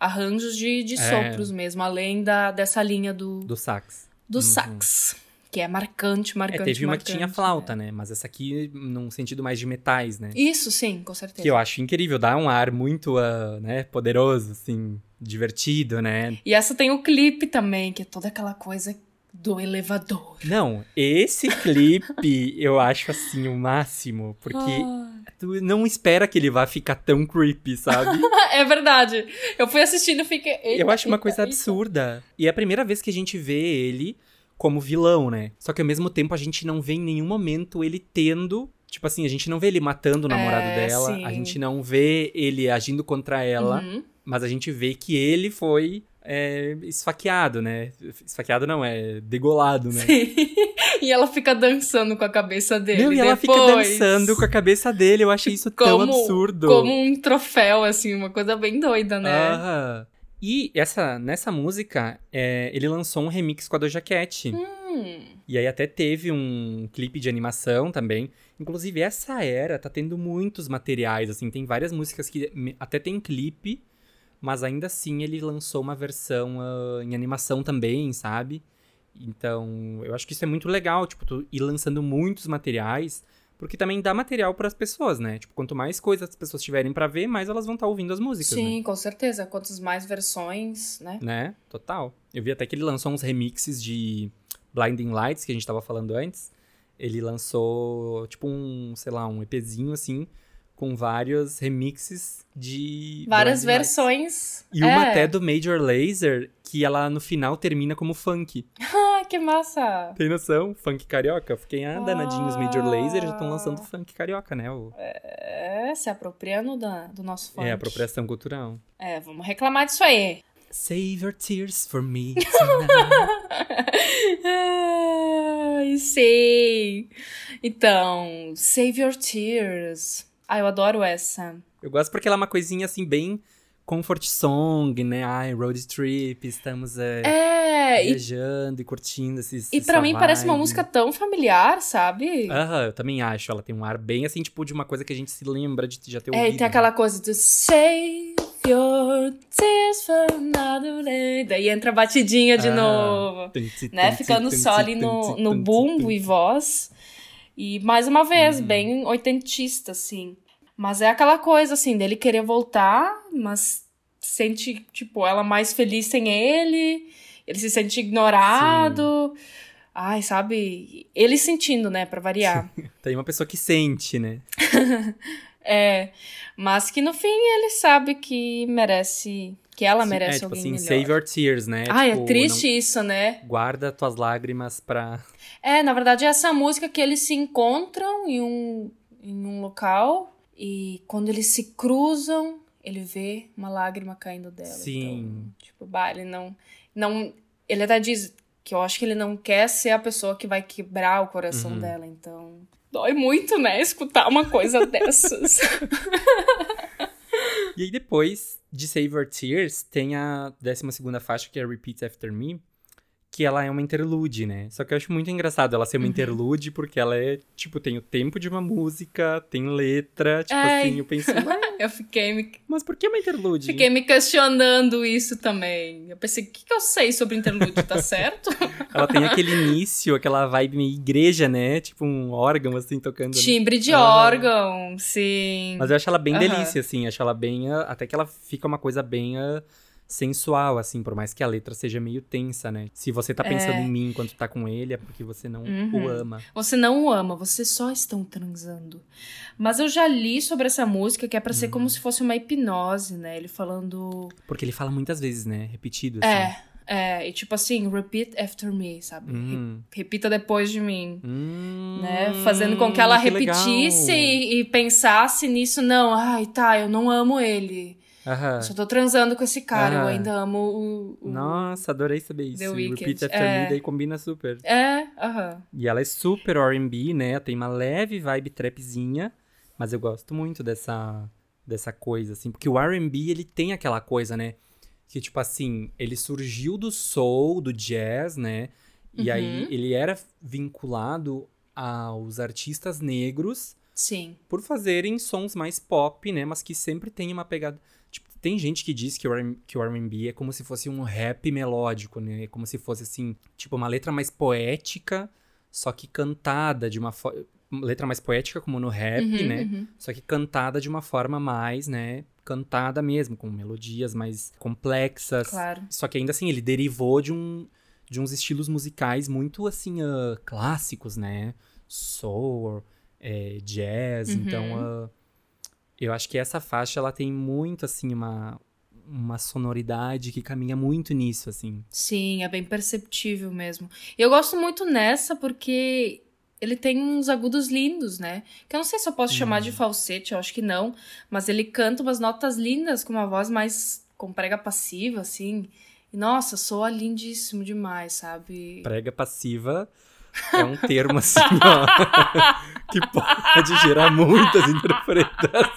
arranjos de, de É. sopros mesmo, além da, dessa linha do, Do sax. do sax. Que é marcante, É, marcante. teve uma que tinha flauta, né? Mas essa aqui num sentido mais de metais, né? Isso, sim, com certeza. Que eu acho incrível, dá um ar muito, ah, né, poderoso, assim, divertido, né? E essa tem o clipe também, que é toda aquela coisa do elevador. Não, esse clipe eu acho assim o máximo, porque Ah. tu não espera que ele vá ficar tão creepy, sabe? é verdade. Eu fui assistindo e fiquei. eu eita, acho uma eita, coisa eita. absurda. E é a primeira vez que a gente vê ele como vilão, né? Só que ao mesmo tempo a gente não vê em nenhum momento ele tendo. Tipo assim, a gente não vê ele matando o namorado É, dela, sim. a gente não vê ele agindo contra ela, Uhum. mas a gente vê que ele foi é, esfaqueado, né? Esfaqueado não, é degolado, né? e ela fica dançando com a cabeça dele. Não, e ela fica dançando com a cabeça dele. Eu achei isso tão como, absurdo. Como um troféu, assim, uma coisa bem doida, né? Aham. E essa, nessa música, é, ele lançou um remix com a Doja Cat. Hum. E aí até teve um clipe de animação também. Inclusive, essa era tá tendo muitos materiais, assim. Tem várias músicas que até tem clipe, mas ainda assim ele lançou uma versão ah, em animação também, sabe? Então, eu acho que isso é muito legal, tipo, tu ir lançando muitos materiais, porque também dá material para as pessoas, né? Tipo, quanto mais coisas as pessoas tiverem pra ver, mais elas vão estar ouvindo as músicas, né? Sim, com certeza. Quantas mais versões, né? Né? Total. Eu vi até que ele lançou uns remixes de Blinding Lights, que a gente tava falando antes. Ele lançou, tipo, um, sei lá, um EPzinho assim, com vários remixes de. Várias versões. E uma É. até do Major Lazer, que ela no final termina como funk. Ai, que massa! Tem noção? Funk carioca. Fiquei ah, danadinho, os Major Lazer já estão Ah. lançando funk carioca, né? O- É, se apropriando da, do nosso funk. é, apropriação cultural. É, vamos reclamar disso aí. Save your tears for me. Ai, sei. Então, Save Your Tears. Ah, eu adoro essa. Eu gosto porque ela é uma coisinha assim, bem comfort song, né? Ai, road trip, estamos é, É, e, viajando e curtindo esses. e pra mim parece uma música tão familiar, sabe? Aham, eu também acho. Ela tem um ar bem assim, tipo, de uma coisa que a gente se lembra de já ter É, ouvido. e tem aquela coisa do Save Your Tears for another day. Daí entra a batidinha de Ah. novo. Tum, tum, né? tum, Ficando só ali no, no bumbo e voz. E mais uma vez, Uhum. bem oitentista, assim. Mas é aquela coisa, assim, dele querer voltar, mas sente, tipo, ela mais feliz sem ele. Ele se sente ignorado. Ai, sabe? Ele sentindo, né, pra variar. Tem uma pessoa que sente, né? é. Mas que no fim ele sabe que merece. Que ela Sim, merece é, tipo alguém assim, melhor. save your tears, né? Ai, Tipo, é triste isso, né? Guarda tuas lágrimas pra. É, na verdade, essa música que eles se encontram em um, em um local e quando eles se cruzam, ele vê uma lágrima caindo dela. Sim. Então, tipo, bah, ele não, não. Ele até diz que eu acho que ele não quer ser a pessoa que vai quebrar o coração Uhum. dela, então. Dói muito, né? Escutar uma coisa dessas. E aí depois de Save Your Tears, tem a 12 faixa, que é Repeat After Me, que ela é uma interlude, né? Só que eu acho muito engraçado ela ser uma uhum. interlude, porque ela é, tipo, tem o tempo de uma música, tem letra, tipo Ai. assim, eu penso, eu fiquei me... Mas por que uma interlude? Fiquei me questionando isso também. Eu pensei, o que, que eu sei sobre interlude, tá certo? ela tem aquele início, aquela vibe meio igreja, né? Tipo um órgão, assim, tocando. Né? Timbre né? de ah. órgão, sim. Mas eu acho ela bem delícia, assim, acho ela bem... Até que ela fica uma coisa bem... Uh, sensual, assim, por mais que a letra seja meio tensa, né? Se você tá pensando é... em mim enquanto tá com ele, é porque você não uhum. o ama. Você não o ama, vocês só estão transando. Mas eu já li sobre essa música que é para uhum. ser como uhum. se fosse uma hipnose, né? Ele falando. Porque ele fala muitas vezes, né? Repetido, assim. É. É, e tipo assim, repeat after me, sabe? Hum. Repita depois de mim. Hum, né? Fazendo com que ela que repetisse e, e, pensasse nisso, não, ai, tá, eu não amo ele. Aham. Só tô transando com esse cara, Aham. eu ainda amo o, o, Nossa, adorei saber isso. The Wicked. Repeat After é. Me, daí combina super. É, aham. E ela é super R&B, né? Tem uma leve vibe trapzinha, mas eu gosto muito dessa, dessa coisa, assim. Porque o R&B, ele tem aquela coisa, né? Que, tipo assim, ele surgiu do soul, do jazz, né? E uhum. aí ele era vinculado aos artistas negros... Sim. Por fazerem sons mais pop, né? Mas que sempre tem uma pegada. Tem gente que diz que o, R&B é como se fosse um rap melódico, né? Como se fosse, assim, tipo, uma letra mais poética, só que cantada de uma forma... Letra mais poética, como no rap, uhum, né? Uhum. Só que cantada de uma forma mais, né? Cantada mesmo, com melodias mais complexas. Claro. Só que ainda assim, ele derivou de um... De uns estilos musicais muito, assim, uh, clássicos, né? Soul, é, jazz. Uhum. Então, uh, eu acho que essa faixa ela tem muito assim uma uma sonoridade que caminha muito nisso, assim. Sim, é bem perceptível mesmo. E eu gosto muito nessa porque ele tem uns agudos lindos, né? Que eu não sei se eu posso chamar de uhum. falsete, eu acho que não. Mas ele canta umas notas lindas com uma voz mais com prega passiva, assim. E, nossa, soa lindíssimo demais, sabe? Prega passiva é um termo assim, ó, que pode gerar muitas interpretações.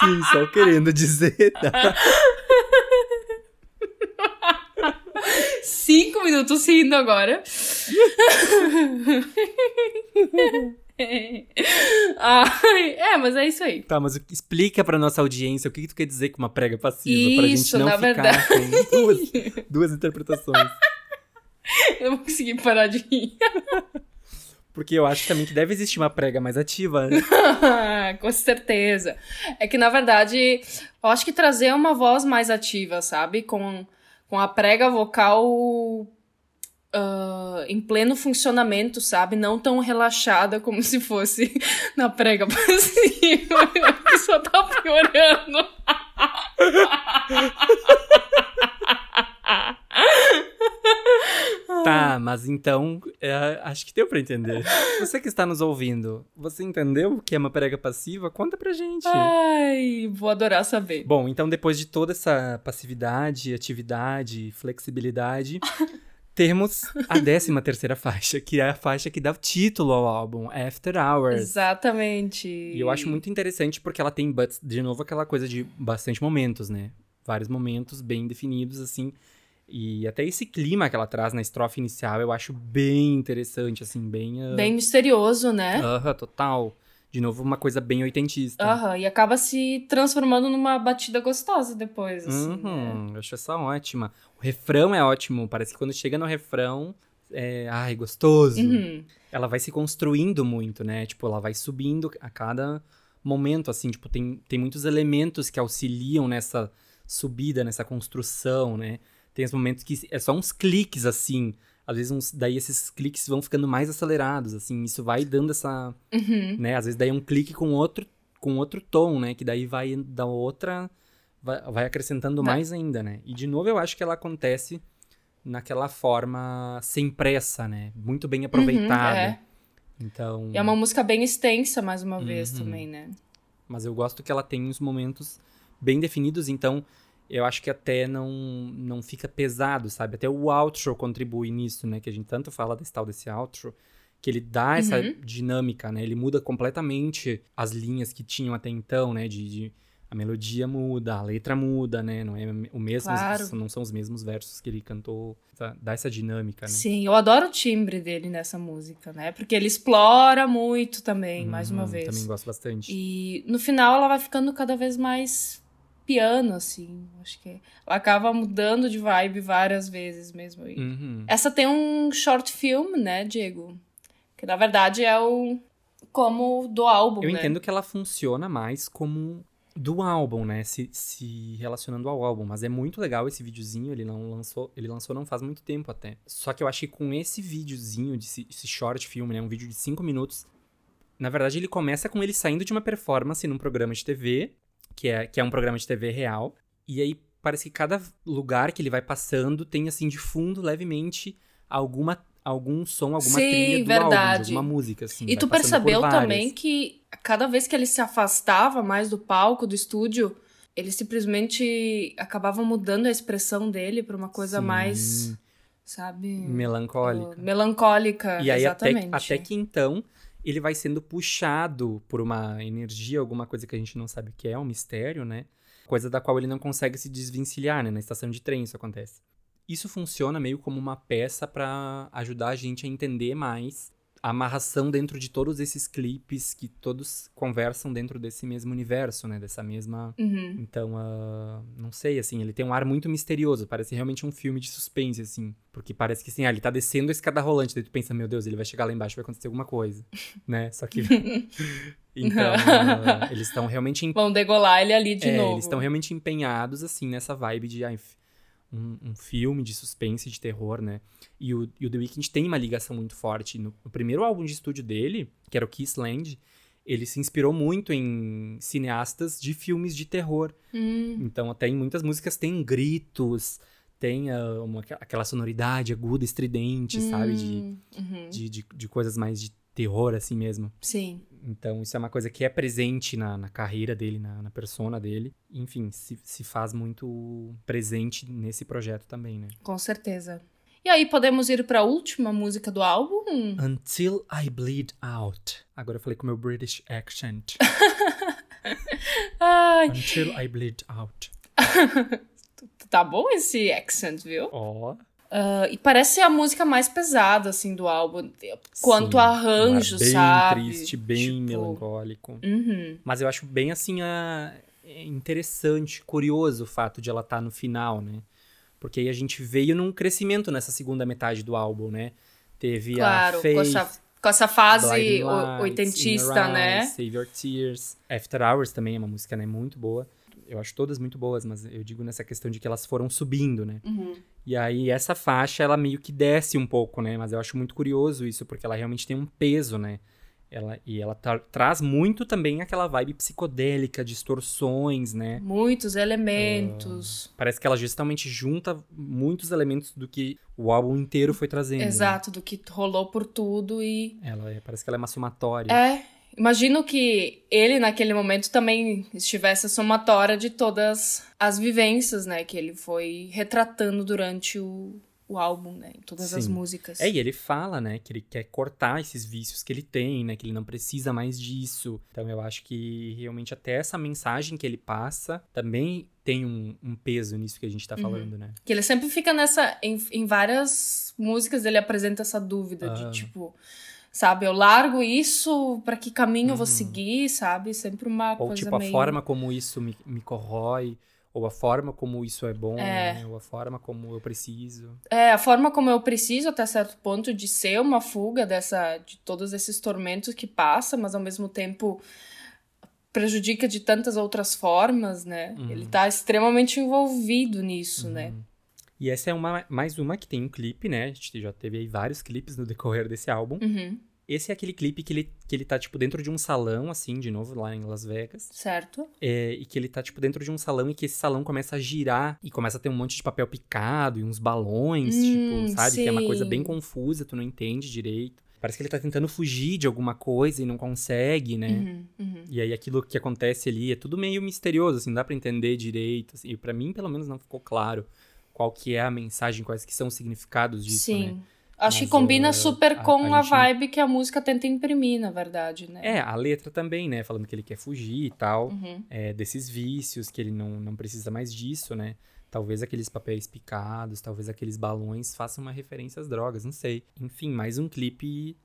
Sim, só querendo dizer, tá? Cinco minutos rindo agora. Ai, é, mas é isso aí. Tá, mas explica pra nossa audiência o que, que tu quer dizer com uma prega passiva, isso, pra gente não ficar verdade. com duas, duas interpretações. Eu vou conseguir parar de rir. Porque eu acho também que deve existir uma prega mais ativa, né? com certeza. É que, na verdade, eu acho que trazer uma voz mais ativa, sabe? Com, com a prega vocal uh, em pleno funcionamento, sabe? Não tão relaxada como se fosse na prega passiva. A pessoa tá piorando. Tá, mas então é, acho que deu para entender. Você que está nos ouvindo, você entendeu o que é uma prega passiva? Conta pra gente. Ai, vou adorar saber. Bom, então depois de toda essa passividade, atividade, flexibilidade, temos a 13 terceira faixa, que é a faixa que dá o título ao álbum, After Hours. Exatamente. E eu acho muito interessante porque ela tem, de novo, aquela coisa de bastante momentos, né? Vários momentos bem definidos, assim. E até esse clima que ela traz na estrofe inicial eu acho bem interessante, assim, bem... Uh... Bem misterioso, né? Aham, uh -huh, total. De novo, uma coisa bem oitentista. Aham, uh -huh, e acaba se transformando numa batida gostosa depois, assim. Uhum, né? Eu acho essa ótima. O refrão é ótimo, parece que quando chega no refrão, é, ai, gostoso. Uhum. Ela vai se construindo muito, né? Tipo, ela vai subindo a cada momento, assim, tipo, tem, tem muitos elementos que auxiliam nessa subida, nessa construção, né? Tem os momentos que é só uns cliques, assim. Às vezes, uns, daí esses cliques vão ficando mais acelerados, assim. Isso vai dando essa... Uhum. Né? Às vezes, daí um clique com outro, com outro tom, né? Que daí vai dar outra vai, vai acrescentando vai. mais ainda, né? E de novo eu acho que ela acontece naquela forma sem pressa, né? Muito bem aproveitada. Uhum, é. Então. E é uma música bem extensa, mais uma vez, uhum. também, né? Mas eu gosto que ela tem uns momentos bem definidos, então eu acho que até não, não fica pesado, sabe? Até o outro contribui nisso, né? Que a gente tanto fala desse tal desse outro, que ele dá essa uhum. dinâmica, né? Ele muda completamente as linhas que tinham até então, né? De, de, a melodia muda, a letra muda, né? Não é o mesmo, claro. não são os mesmos versos que ele cantou. Tá? Dá essa dinâmica, né? Sim, eu adoro o timbre dele nessa música, né? Porque ele explora muito também, uhum, mais uma vez. Também gosto bastante. E no final ela vai ficando cada vez mais piano, assim. Acho que ela acaba mudando de vibe várias vezes mesmo. Uhum. Essa tem um short film, né, Diego? Que na verdade é o. Como do álbum. Eu né? entendo que ela funciona mais como do álbum, né? Se, se relacionando ao álbum. Mas é muito legal esse videozinho. Ele não lançou. Ele lançou não faz muito tempo até. Só que eu achei que com esse videozinho, desse, esse short filme, né? Um vídeo de 5 minutos. Na verdade, ele começa com ele saindo de uma performance num programa de TV, que é, que é um programa de TV real. E aí parece que cada lugar que ele vai passando tem, assim, de fundo, levemente, alguma algum som, alguma Sim, trilha do verdade. álbum, alguma música, assim. E tu percebeu também que cada vez que ele se afastava mais do palco, do estúdio, ele simplesmente acabava mudando a expressão dele para uma coisa Sim. mais, sabe? Melancólica. Melancólica, e aí, exatamente. Até, até que então ele vai sendo puxado por uma energia, alguma coisa que a gente não sabe o que é, um mistério, né? Coisa da qual ele não consegue se desvencilhar, né? Na estação de trem isso acontece isso funciona meio como uma peça para ajudar a gente a entender mais amarração dentro de todos esses clipes que todos conversam dentro desse mesmo universo, né? Dessa mesma. Uhum. Então, uh, não sei, assim, ele tem um ar muito misterioso. Parece realmente um filme de suspense, assim. Porque parece que, assim, ah, ele tá descendo a escada rolante. Daí tu pensa, meu Deus, ele vai chegar lá embaixo vai acontecer alguma coisa, né? Só que. então, uh, eles estão realmente. Vão degolar ele ali de é, novo. Eles estão realmente empenhados, assim, nessa vibe de. Ah, um, um, filme de suspense, de terror, né? E o, e o The Weeknd tem uma ligação muito forte. No, no, primeiro álbum de estúdio dele, que era o Kissland, ele se inspirou muito em cineastas de filmes de terror. Hum. Então, até em muitas músicas tem gritos, tem uh, uma, aquela sonoridade aguda, estridente, hum. sabe? De, uhum. de, de, de coisas mais de terror, assim mesmo. Sim. Então, isso é uma coisa que é presente na, na carreira dele, na, na persona dele. Enfim, se, se faz muito presente nesse projeto também, né? Com certeza. E aí, podemos ir para a última música do álbum? Until I Bleed Out. Agora eu falei com meu British accent. Ai. Until I Bleed Out. tá bom esse accent, viu? Ó. Oh. Uh, e parece a música mais pesada, assim, do álbum. Quanto Sim, arranjo, bem sabe? triste, bem tipo... melancólico. Uhum. Mas eu acho bem, assim, a... É interessante, curioso o fato de ela estar tá no final, né? Porque aí a gente veio num crescimento nessa segunda metade do álbum, né? Teve claro, a Faith, com essa, com essa fase oitentista, né? Save Your Tears. After Hours também é uma música, né? Muito boa eu acho todas muito boas, mas eu digo nessa questão de que elas foram subindo, né? Uhum. E aí essa faixa, ela meio que desce um pouco, né? Mas eu acho muito curioso isso, porque ela realmente tem um peso, né? Ela, e ela tra traz muito também aquela vibe psicodélica, distorções, né? Muitos elementos. Uh, parece que ela justamente junta muitos elementos do que o álbum inteiro foi trazendo. Né? Exato, né? do que rolou por tudo e. Ela é, parece que ela é uma somatória. É, Imagino que ele, naquele momento, também estivesse a somatória de todas as vivências, né? Que ele foi retratando durante o, o álbum, né? Em todas Sim. as músicas. É, e ele fala, né? Que ele quer cortar esses vícios que ele tem, né? Que ele não precisa mais disso. Então eu acho que realmente até essa mensagem que ele passa também tem um, um peso nisso que a gente tá uhum. falando, né? Que ele sempre fica nessa... Em, em várias músicas ele apresenta essa dúvida de, ah. tipo sabe? Eu largo isso, para que caminho eu vou uhum. seguir, sabe? Sempre uma ou, coisa tipo, meio... a forma como isso me, me corrói, ou a forma como isso é bom, é. Né? ou a forma como eu preciso. É, a forma como eu preciso até certo ponto de ser uma fuga dessa de todos esses tormentos que passa, mas ao mesmo tempo prejudica de tantas outras formas, né? Uhum. Ele tá extremamente envolvido nisso, né? uhum. né? E essa é uma, mais uma que tem um clipe, né? A gente já teve aí vários clipes no decorrer desse álbum. Uhum. Esse é aquele clipe que ele, que ele tá, tipo, dentro de um salão, assim, de novo, lá em Las Vegas. Certo. É, e que ele tá, tipo, dentro de um salão e que esse salão começa a girar e começa a ter um monte de papel picado e uns balões, hum, tipo, sabe? Sim. Que é uma coisa bem confusa, tu não entende direito. Parece que ele tá tentando fugir de alguma coisa e não consegue, né? Uhum, uhum. E aí aquilo que acontece ali é tudo meio misterioso, assim, não dá pra entender direito. Assim, e para mim, pelo menos, não ficou claro qual que é a mensagem, quais que são os significados disso, Sim. né? Acho Mas, que combina uh, super com a, a, gente... vibe que a música tenta imprimir, na verdade, né? É, a letra também, né? Falando que ele quer fugir e tal, uhum. é, desses vícios, que ele não, não precisa mais disso, né? Talvez aqueles papéis picados, talvez aqueles balões façam uma referência às drogas, não sei. Enfim, mais um clipe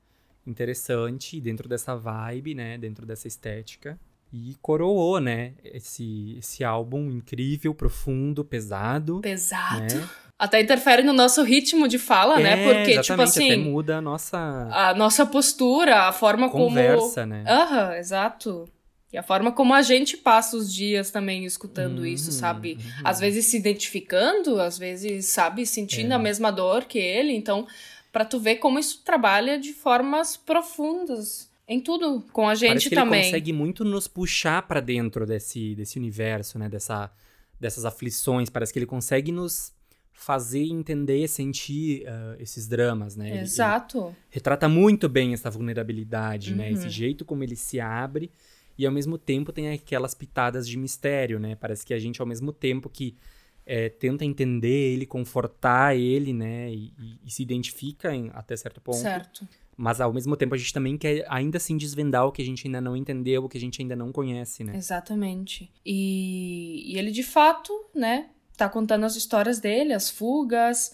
interessante dentro dessa vibe, né? Dentro dessa estética. E coroou, né? Esse, esse álbum incrível, profundo, pesado. Pesado. Né? Até interfere no nosso ritmo de fala, né? é, né? Porque, tipo assim. Até muda a nossa. A nossa postura, a forma Conversa, como. Conversa, né? Aham, uhum, exato. E a forma como a gente passa os dias também escutando uhum, isso, sabe? Uhum. Às vezes se identificando, às vezes, sabe, sentindo é. a mesma dor que ele. Então, para tu ver como isso trabalha de formas profundas em tudo com a gente Parece que também. Ele consegue muito nos puxar para dentro desse, desse universo, né? Dessa, dessas aflições. Parece que ele consegue nos fazer entender, sentir uh, esses dramas, né? Exato. Ele, ele retrata muito bem essa vulnerabilidade, uhum. né? Esse uhum. jeito como ele se abre e ao mesmo tempo tem aquelas pitadas de mistério, né? Parece que a gente ao mesmo tempo que é, tenta entender ele, confortar ele, né? E, e, e se identifica em, até certo ponto. Certo. Mas ao mesmo tempo a gente também quer ainda assim desvendar o que a gente ainda não entendeu, o que a gente ainda não conhece, né? Exatamente. E, e ele de fato, né, tá contando as histórias dele, as fugas,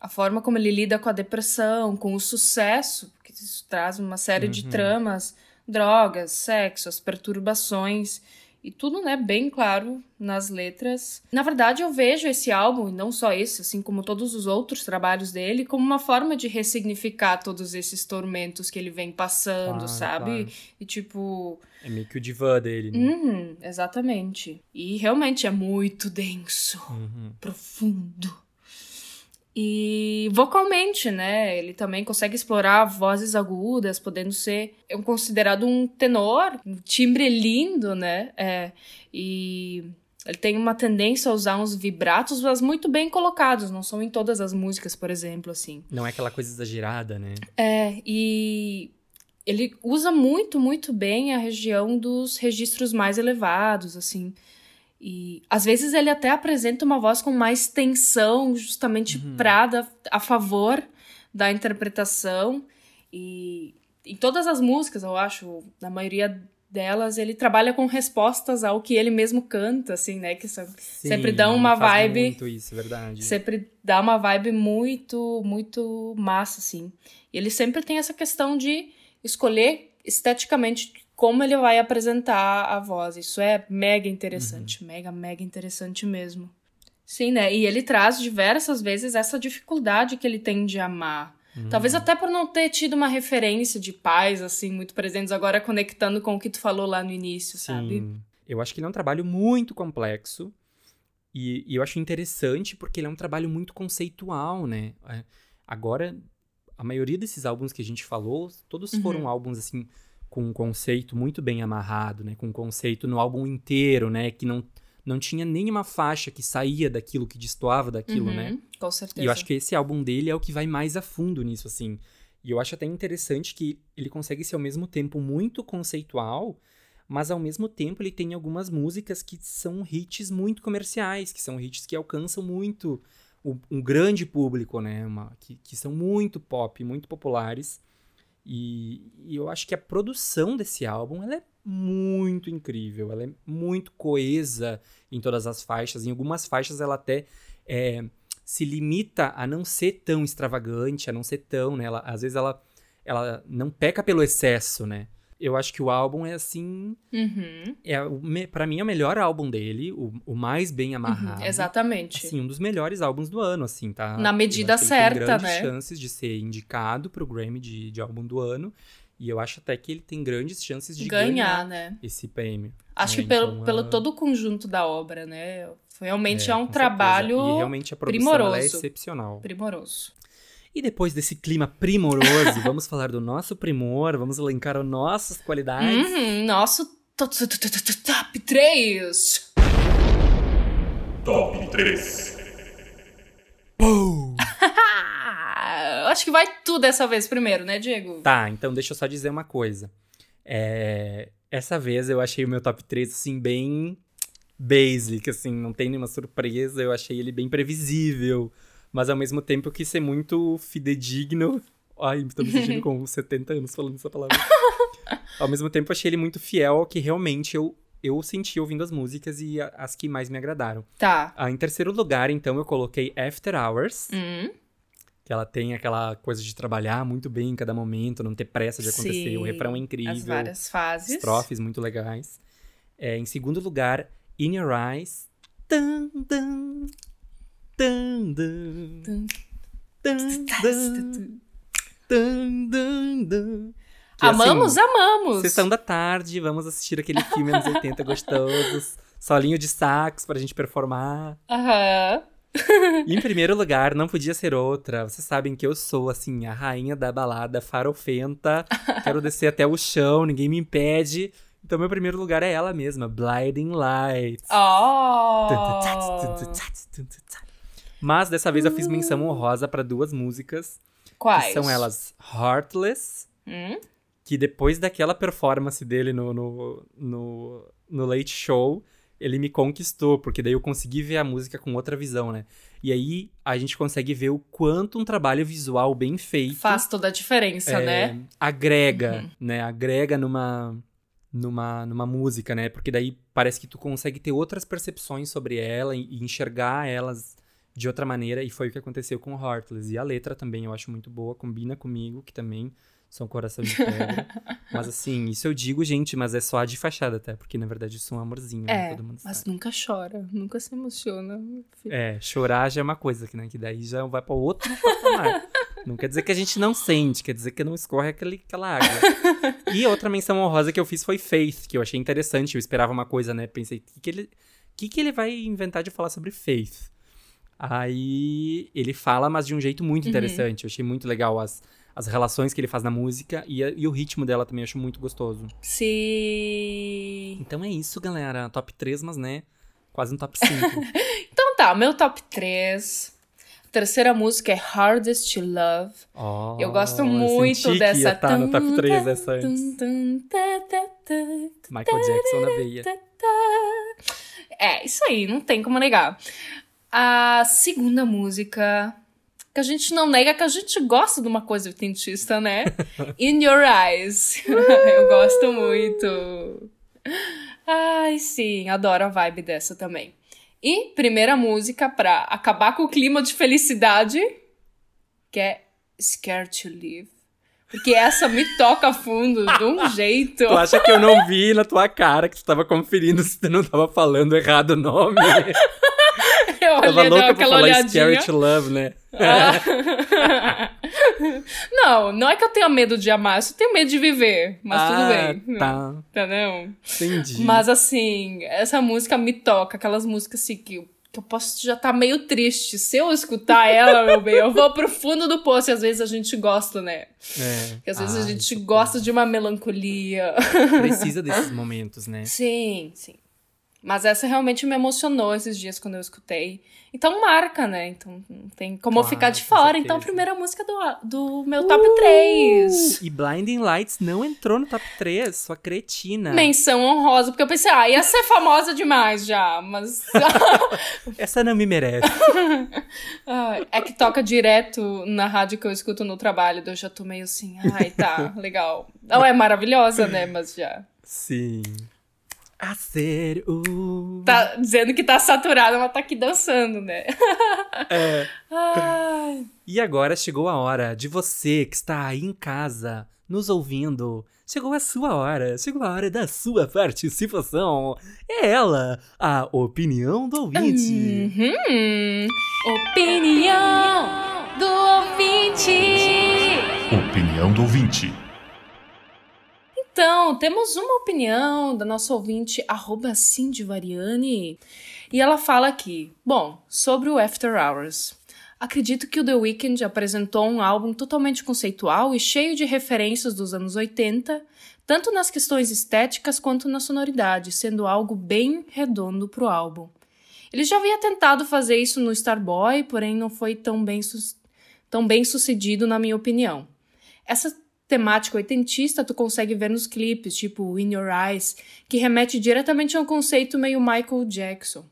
a forma como ele lida com a depressão, com o sucesso, porque isso traz uma série uhum. de tramas, drogas, sexo, as perturbações. E tudo, né, bem claro nas letras. Na verdade, eu vejo esse álbum, e não só esse, assim como todos os outros trabalhos dele, como uma forma de ressignificar todos esses tormentos que ele vem passando, claro, sabe? Claro. E tipo. É meio que o divã dele, né? Uhum, exatamente. E realmente é muito denso, uhum. profundo. E vocalmente, né? Ele também consegue explorar vozes agudas, podendo ser considerado um tenor, um timbre lindo, né? É, e ele tem uma tendência a usar uns vibratos, mas muito bem colocados, não são em todas as músicas, por exemplo, assim. Não é aquela coisa exagerada, né? É, e ele usa muito, muito bem a região dos registros mais elevados, assim. E às vezes ele até apresenta uma voz com mais tensão, justamente uhum. pra a favor da interpretação. E em todas as músicas, eu acho, na maioria delas, ele trabalha com respostas ao que ele mesmo canta, assim, né? Que são, Sim, sempre dão uma vibe. Muito isso, verdade. Sempre dá uma vibe muito, muito massa, assim. E ele sempre tem essa questão de escolher esteticamente como ele vai apresentar a voz. Isso é mega interessante, uhum. mega, mega interessante mesmo. Sim, né? E ele traz diversas vezes essa dificuldade que ele tem de amar. Uhum. Talvez até por não ter tido uma referência de pais, assim, muito presentes, agora conectando com o que tu falou lá no início, Sim. sabe? Eu acho que ele é um trabalho muito complexo. E, e, eu acho interessante porque ele é um trabalho muito conceitual, né? É, agora, a maioria desses álbuns que a gente falou, todos foram uhum. álbuns, assim, com um conceito muito bem amarrado, né? Com um conceito no álbum inteiro, né? Que não, não tinha nenhuma faixa que saía daquilo, que destoava daquilo, né? uhum, né? Com certeza. E eu acho que esse álbum dele é o que vai mais a fundo nisso, assim. E eu acho até interessante que ele consegue ser ao mesmo tempo muito conceitual, mas ao mesmo tempo ele tem algumas músicas que são hits muito comerciais, que são hits que alcançam muito um grande público, né? Uma, que, que são muito pop, muito populares. E, e, eu acho que a produção desse álbum ela é muito incrível, ela é muito coesa em todas as faixas. Em algumas faixas ela até é, se limita a não ser tão extravagante, a não ser tão, né? Ela, às vezes ela, ela não peca pelo excesso, né? Eu acho que o álbum é assim. Uhum. É, para mim é o melhor álbum dele, o, o mais bem uhum, amarrado. Uhum, exatamente. Assim, um dos melhores álbuns do ano, assim, tá? Na medida certa, tem grandes né? chances de ser indicado pro Grammy de, de álbum do ano. E eu acho até que ele tem grandes chances de ganhar, ganhar né? esse prêmio. Acho né? que pelo, então, pelo todo o conjunto da obra, né? Realmente é, é um trabalho e realmente a produção primoroso. é excepcional. Primoroso. E depois desse clima primoroso, vamos falar do nosso primor, vamos elencar as nossas qualidades. Uhum, nosso top 3. Top 3. Acho que vai tu dessa vez primeiro, né, Diego? Tá, então deixa eu só dizer uma coisa. É, essa vez eu achei o meu top 3, assim, bem basic, assim, não tem nenhuma surpresa. Eu achei ele bem previsível Mas ao mesmo tempo eu quis ser muito fidedigno. Ai, tô me sentindo com 70 anos falando essa palavra. ao mesmo tempo, achei ele muito fiel ao que realmente eu, eu senti ouvindo as músicas e as que mais me agradaram. Tá. Ah, em terceiro lugar, então, eu coloquei After Hours. Hum. Que ela tem aquela coisa de trabalhar muito bem em cada momento, não ter pressa de acontecer. Sim, o refrão é incrível. As várias fases. Estrofes muito legais. É, em segundo lugar, In Your Eyes. Dun, dun, Amamos, assim, amamos. Sessão da tarde, vamos assistir aquele filme anos 80 gostosos. Solinho de sax pra gente performar. Aham. E em primeiro lugar, não podia ser outra. Vocês sabem que eu sou, assim, a rainha da balada farofenta. Quero descer até o chão, ninguém me impede. Então, meu primeiro lugar é ela mesma, Blinding Lights. Oh. Mas dessa vez eu fiz menção honrosa pra duas músicas. Quais? São elas Heartless, Hum? que depois daquela performance dele no, no, no, no Late Show, ele me conquistou, porque daí eu consegui ver a música com outra visão, né? E aí a gente consegue ver o quanto um trabalho visual bem feito Faz toda a diferença, é, né? agrega, Uhum. né? Agrega numa, numa, numa música, né? Porque daí parece que tu consegue ter outras percepções sobre ela e, e enxergar elas de outra maneira. E foi o que aconteceu com Heartless. E a letra também eu acho muito boa, combina comigo, que também são coração de pedra. mas assim, isso eu digo, gente, mas é só a de fachada, até. Porque na verdade eu sou um amorzinho, né? É, Todo mundo mas sabe. nunca chora, nunca se emociona. É, chorar já é uma coisa, que, né? Que daí já vai pra outro patamar. não quer dizer que a gente não sente, quer dizer que não escorre aquele, aquela água. e outra menção honrosa que eu fiz foi Faith, que eu achei interessante. Eu esperava uma coisa, né? Pensei, o que, que, ele, que, que ele vai inventar de falar sobre Faith? Aí ele fala, mas de um jeito muito interessante. Eu achei muito legal as, as relações que ele faz na música e, a- e o ritmo dela também eu acho muito gostoso. Se. Então é isso, galera. Top 3, mas né? Quase um top 5. Então tá, meu top 3. A terceira música é Hardest to Love. Oh, Eu gosto eu muito que dessa. ia tá no top 3 Tum, essa antes. tá, tá, tá, Michael Jackson na veia. É, isso aí, não tem como negar. A segunda música, que a gente não nega, que a gente gosta de uma coisa oitentista, né? In Your Eyes. Eu gosto muito. Ai, sim, adoro a vibe dessa também. E primeira música pra acabar com o clima de felicidade, que é Scared to Live. Porque essa me toca fundo de um jeito. Tu acha que eu não vi na tua cara que tu tava conferindo se tu não tava falando errado o nome? Eu Tava louca pra aquela falar olhadinha. Scary Love, né? Ah. não, não é que eu tenha medo de amar, eu só tenho medo de viver. Mas ah, tudo bem. Tá, Entendeu? entendi. Mas assim, essa música me toca, aquelas músicas assim que, eu- que eu posso já estar meio triste. Se eu escutar ela, meu bem, eu vou pro fundo do poço e às vezes a gente gosta, né? É. Porque às vezes Ah, a gente isso gosta de uma melancolia. Precisa desses momentos, né? Sim, sim. Mas essa realmente me emocionou esses dias quando eu escutei. Então marca, né? Então não tem como eu Claro, ficar de fora. Então, certeza. primeira música do, do meu top 3. E Blinding Lights não entrou no top 3, sua cretina. Menção honrosa, porque eu pensei, ah, ia ser famosa demais já, mas. Essa não me merece. Ai, é que toca direto na rádio que eu escuto no trabalho, eu já tô meio assim, ai, tá, legal. Não é maravilhosa, né? Mas já. Sim. A sério. Tá dizendo que tá saturada, mas tá aqui dançando, né? É. Ai. E agora chegou a hora de você que está aí em casa, nos ouvindo. Chegou a sua hora, chegou a hora da sua participação. É ela, a opinião do ouvinte. Uhum. Opinião do ouvinte. Opinião do ouvinte. Então, temos uma opinião da nossa ouvinte, arroba Cindy Variani, e ela fala aqui, bom, sobre o After Hours. Acredito que o The Weeknd apresentou um álbum totalmente conceitual e cheio de referências dos anos 80, tanto nas questões estéticas quanto na sonoridade, sendo algo bem redondo pro álbum. Ele já havia tentado fazer isso no Starboy, porém não foi tão bem, tão bem sucedido, na minha opinião. Essa temática oitentista tu consegue ver nos clipes, tipo In Your Eyes, que remete diretamente a um conceito meio Michael Jackson.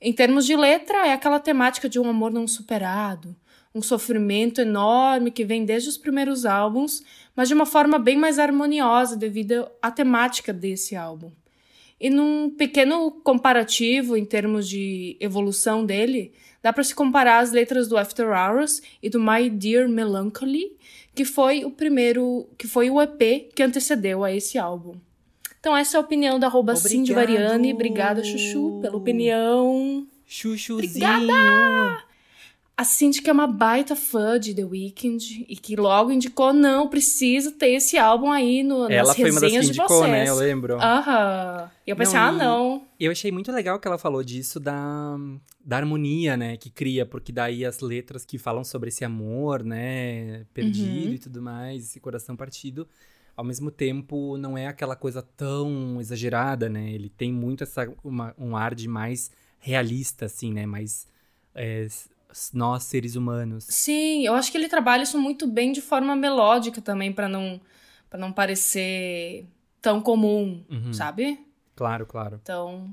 Em termos de letra, é aquela temática de um amor não superado, um sofrimento enorme que vem desde os primeiros álbuns, mas de uma forma bem mais harmoniosa devido à temática desse álbum. E num pequeno comparativo em termos de evolução dele, dá para se comparar as letras do After Hours e do My Dear Melancholy, que foi o primeiro, que foi o EP que antecedeu a esse álbum. Então essa é a opinião da arroba Cindy Variani. Obrigada, Chuchu, pela opinião. Chuchuzinho! Obrigada! A Cindy que é uma baita fã de The Weeknd e que logo indicou, não, precisa ter esse álbum aí no, nas ela foi uma das que resenhas de indicou, vocês. né? Eu lembro. Aham. E eu pensei, Não, ah, e- não. Eu achei muito legal que ela falou disso da, da harmonia, né? Que cria, porque daí as letras que falam sobre esse amor, né? Perdido Uhum. e tudo mais, esse coração partido. Ao mesmo tempo, não é aquela coisa tão exagerada, né? Ele tem muito essa, uma- um ar de mais realista, assim, né? Mais é, nós, seres humanos. Sim, eu acho que ele trabalha isso muito bem de forma melódica também, pra não, pra não parecer tão comum, Uhum. sabe? Claro, claro. Então.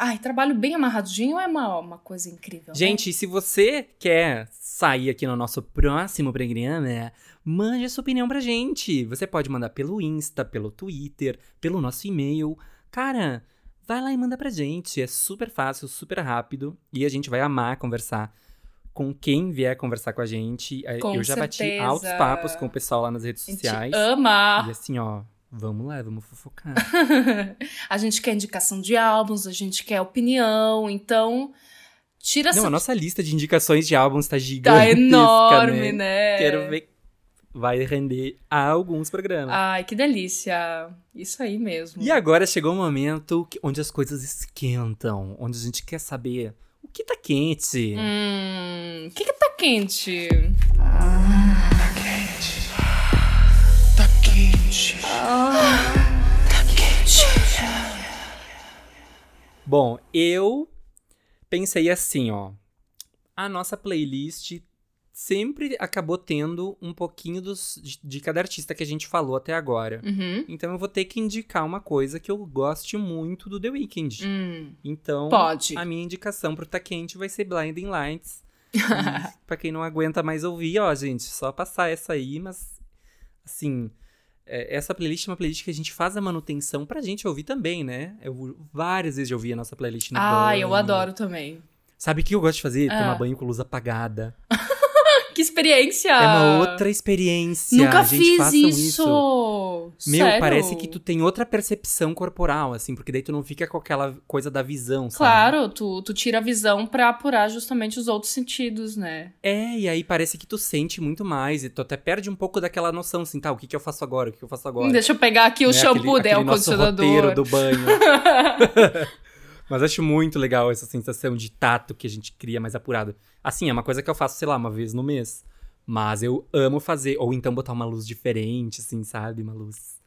Ai, trabalho bem amarradinho é uma, uma coisa incrível. né? Gente, e se você quer sair aqui no nosso próximo programa, mande a sua opinião pra gente. Você pode mandar pelo Insta, pelo Twitter, pelo nosso e-mail. Cara, vai lá e manda pra gente. É super fácil, super rápido. E a gente vai amar conversar com quem vier conversar com a gente. Eh, Com Eu já bati certeza. altos papos com o pessoal lá nas redes A gente sociais. ama! E assim, ó, vamos lá, vamos fofocar. a gente quer indicação de álbuns, a gente quer opinião, então tira Não, essa. a nossa lista de indicações de álbuns tá Tá gigantesca, enorme, né? né? Quero ver. Vai render a alguns programas. Ai, que delícia. Isso aí mesmo. E agora chegou o momento onde as coisas esquentam, onde a gente quer saber que tá quente. Hum. O que, que tá quente? Bom, eu pensei assim, ó. A nossa playlist sempre acabou tendo um pouquinho dos, de, de cada artista que a gente falou até agora. Uhum. Então eu vou ter que indicar uma coisa que eu goste muito do The Weeknd. Hum. Então, Pode. a minha indicação pro Tá Quente vai ser Blinding Lights. Pra quem não aguenta mais ouvir, ó, gente, só passar essa aí, mas assim, é, essa playlist é uma playlist que a gente faz a manutenção pra gente ouvir também, né? Eu várias vezes já ouvi a nossa playlist no Ah, banho. eu adoro também. Sabe o que eu gosto de fazer? Ah. Tomar banho com luz apagada. Que experiência! É uma outra experiência. Nunca gente, fiz façam isso. Meu, Sério? parece que tu tem outra percepção corporal, assim, porque daí tu não fica com aquela coisa da visão, sabe? Claro, tu, tu tira a visão pra apurar justamente os outros sentidos, né? É, e aí parece que tu sente muito mais, e tu até perde um pouco daquela noção, assim, tá, o que que eu faço agora, o que que eu faço agora? Deixa eu pegar aqui o Né, shampoo, aquele, daí é o aquele nosso condicionador. do banho. Mas acho muito legal essa sensação de tato que a gente cria mais apurado. Assim, é uma coisa que eu faço, sei lá, uma vez no mês. Mas eu amo fazer, ou então botar uma luz diferente, assim, sabe? Uma luz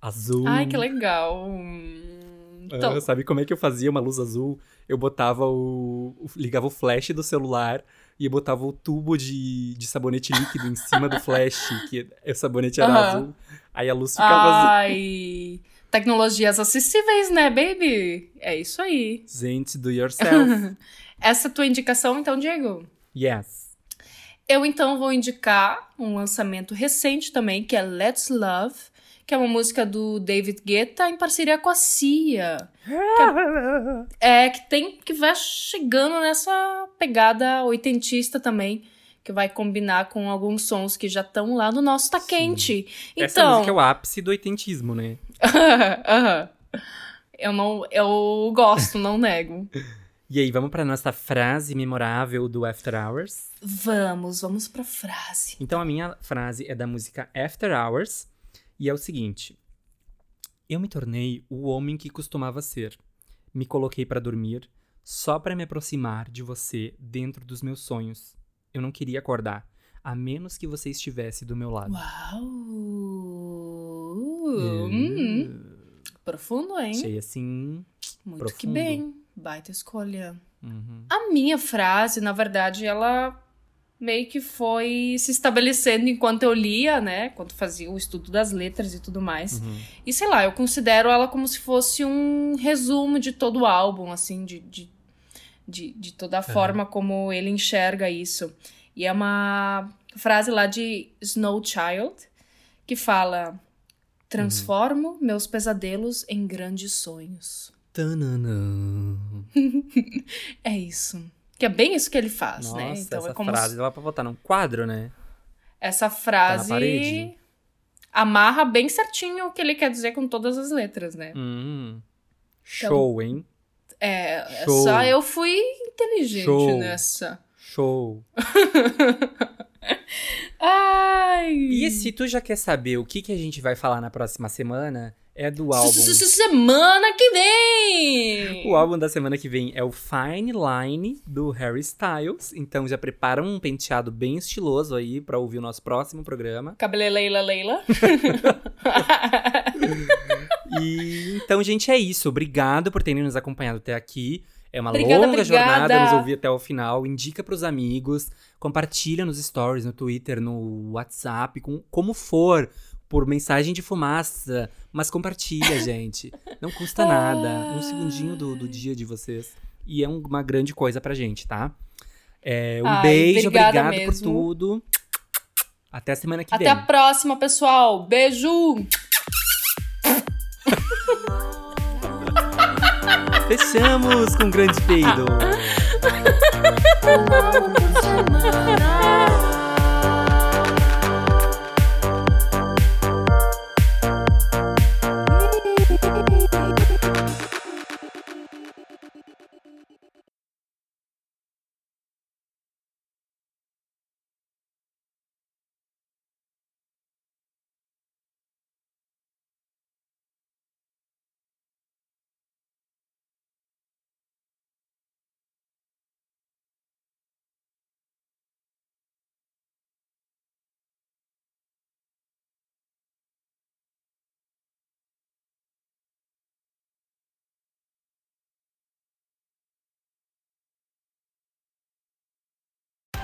azul. Ai, que legal. Hum, Ah, Então, sabe como é que eu fazia uma luz azul? Eu botava o. ligava o flash do celular e botava o tubo de, de sabonete líquido em cima do flash, que o sabonete era Aham. azul. Aí a luz ficava azul. Tecnologias acessíveis, né, baby? É isso aí. Gente, do yourself. Essa é a tua indicação, então, Diego? yes. Eu então vou indicar um lançamento recente também, que é Let's Love, que é uma música do David Guetta em parceria com a Cia. Que é, é, que tem que vai chegando nessa pegada oitentista também, que vai combinar com alguns sons que já estão lá no nosso Tá Quente. Essa Então, música é o ápice do oitentismo, né? Aham. eu não, eu gosto, não nego. E aí, vamos pra nossa frase memorável do After Hours? Vamos, vamos pra frase. Então, a minha frase é da música After Hours e é o seguinte: Eu me tornei o homem que costumava ser. Me coloquei pra dormir só pra me aproximar de você dentro dos meus sonhos. Eu não queria acordar, a menos que você estivesse do meu lado. Uau! Hum, profundo, hein? Achei assim. Muito que profundo. bem. Baita escolha. uhum. A minha frase, na verdade, ela meio que foi se estabelecendo enquanto eu lia, né? Quando fazia o estudo das letras e tudo mais. Uhum. E sei lá, eu considero ela como se fosse um resumo de todo o álbum, assim, de, de, de, de toda a forma como ele enxerga isso. E é uma frase lá de Snow Child que fala: Transformo uhum. meus pesadelos em grandes sonhos. é isso. Que é bem isso que ele faz, Nossa, né? Então essa é como frase se... dá pra botar num quadro, né? Essa frase tá amarra bem certinho o que ele quer dizer com todas as letras, né? Hum. Então, Show, hein? É, Show. só eu fui inteligente Show. nessa. Show. Ai. E se tu já quer saber o que, que a gente vai falar na próxima semana, é do álbum. Semana que vem! O álbum da semana que vem é o Fine Line do Harry Styles. Então já prepara um penteado bem estiloso aí para ouvir o nosso próximo programa. Cabeleleila Leila. e então, gente, é isso. Obrigado por terem nos acompanhado até aqui. É uma obrigada, longa obrigada. jornada nos ouvir até o final. Indica para os amigos, compartilha nos stories, no Twitter, no WhatsApp, com, como for, por mensagem de fumaça. Mas compartilha, gente. Não custa nada. Um segundinho do, do dia de vocês. E é uma grande coisa pra gente, tá? É, um Ai, beijo, obrigado mesmo. por tudo. Até a semana que Até vem. Até a próxima, pessoal. Beijo! Fechamos com um grande peido.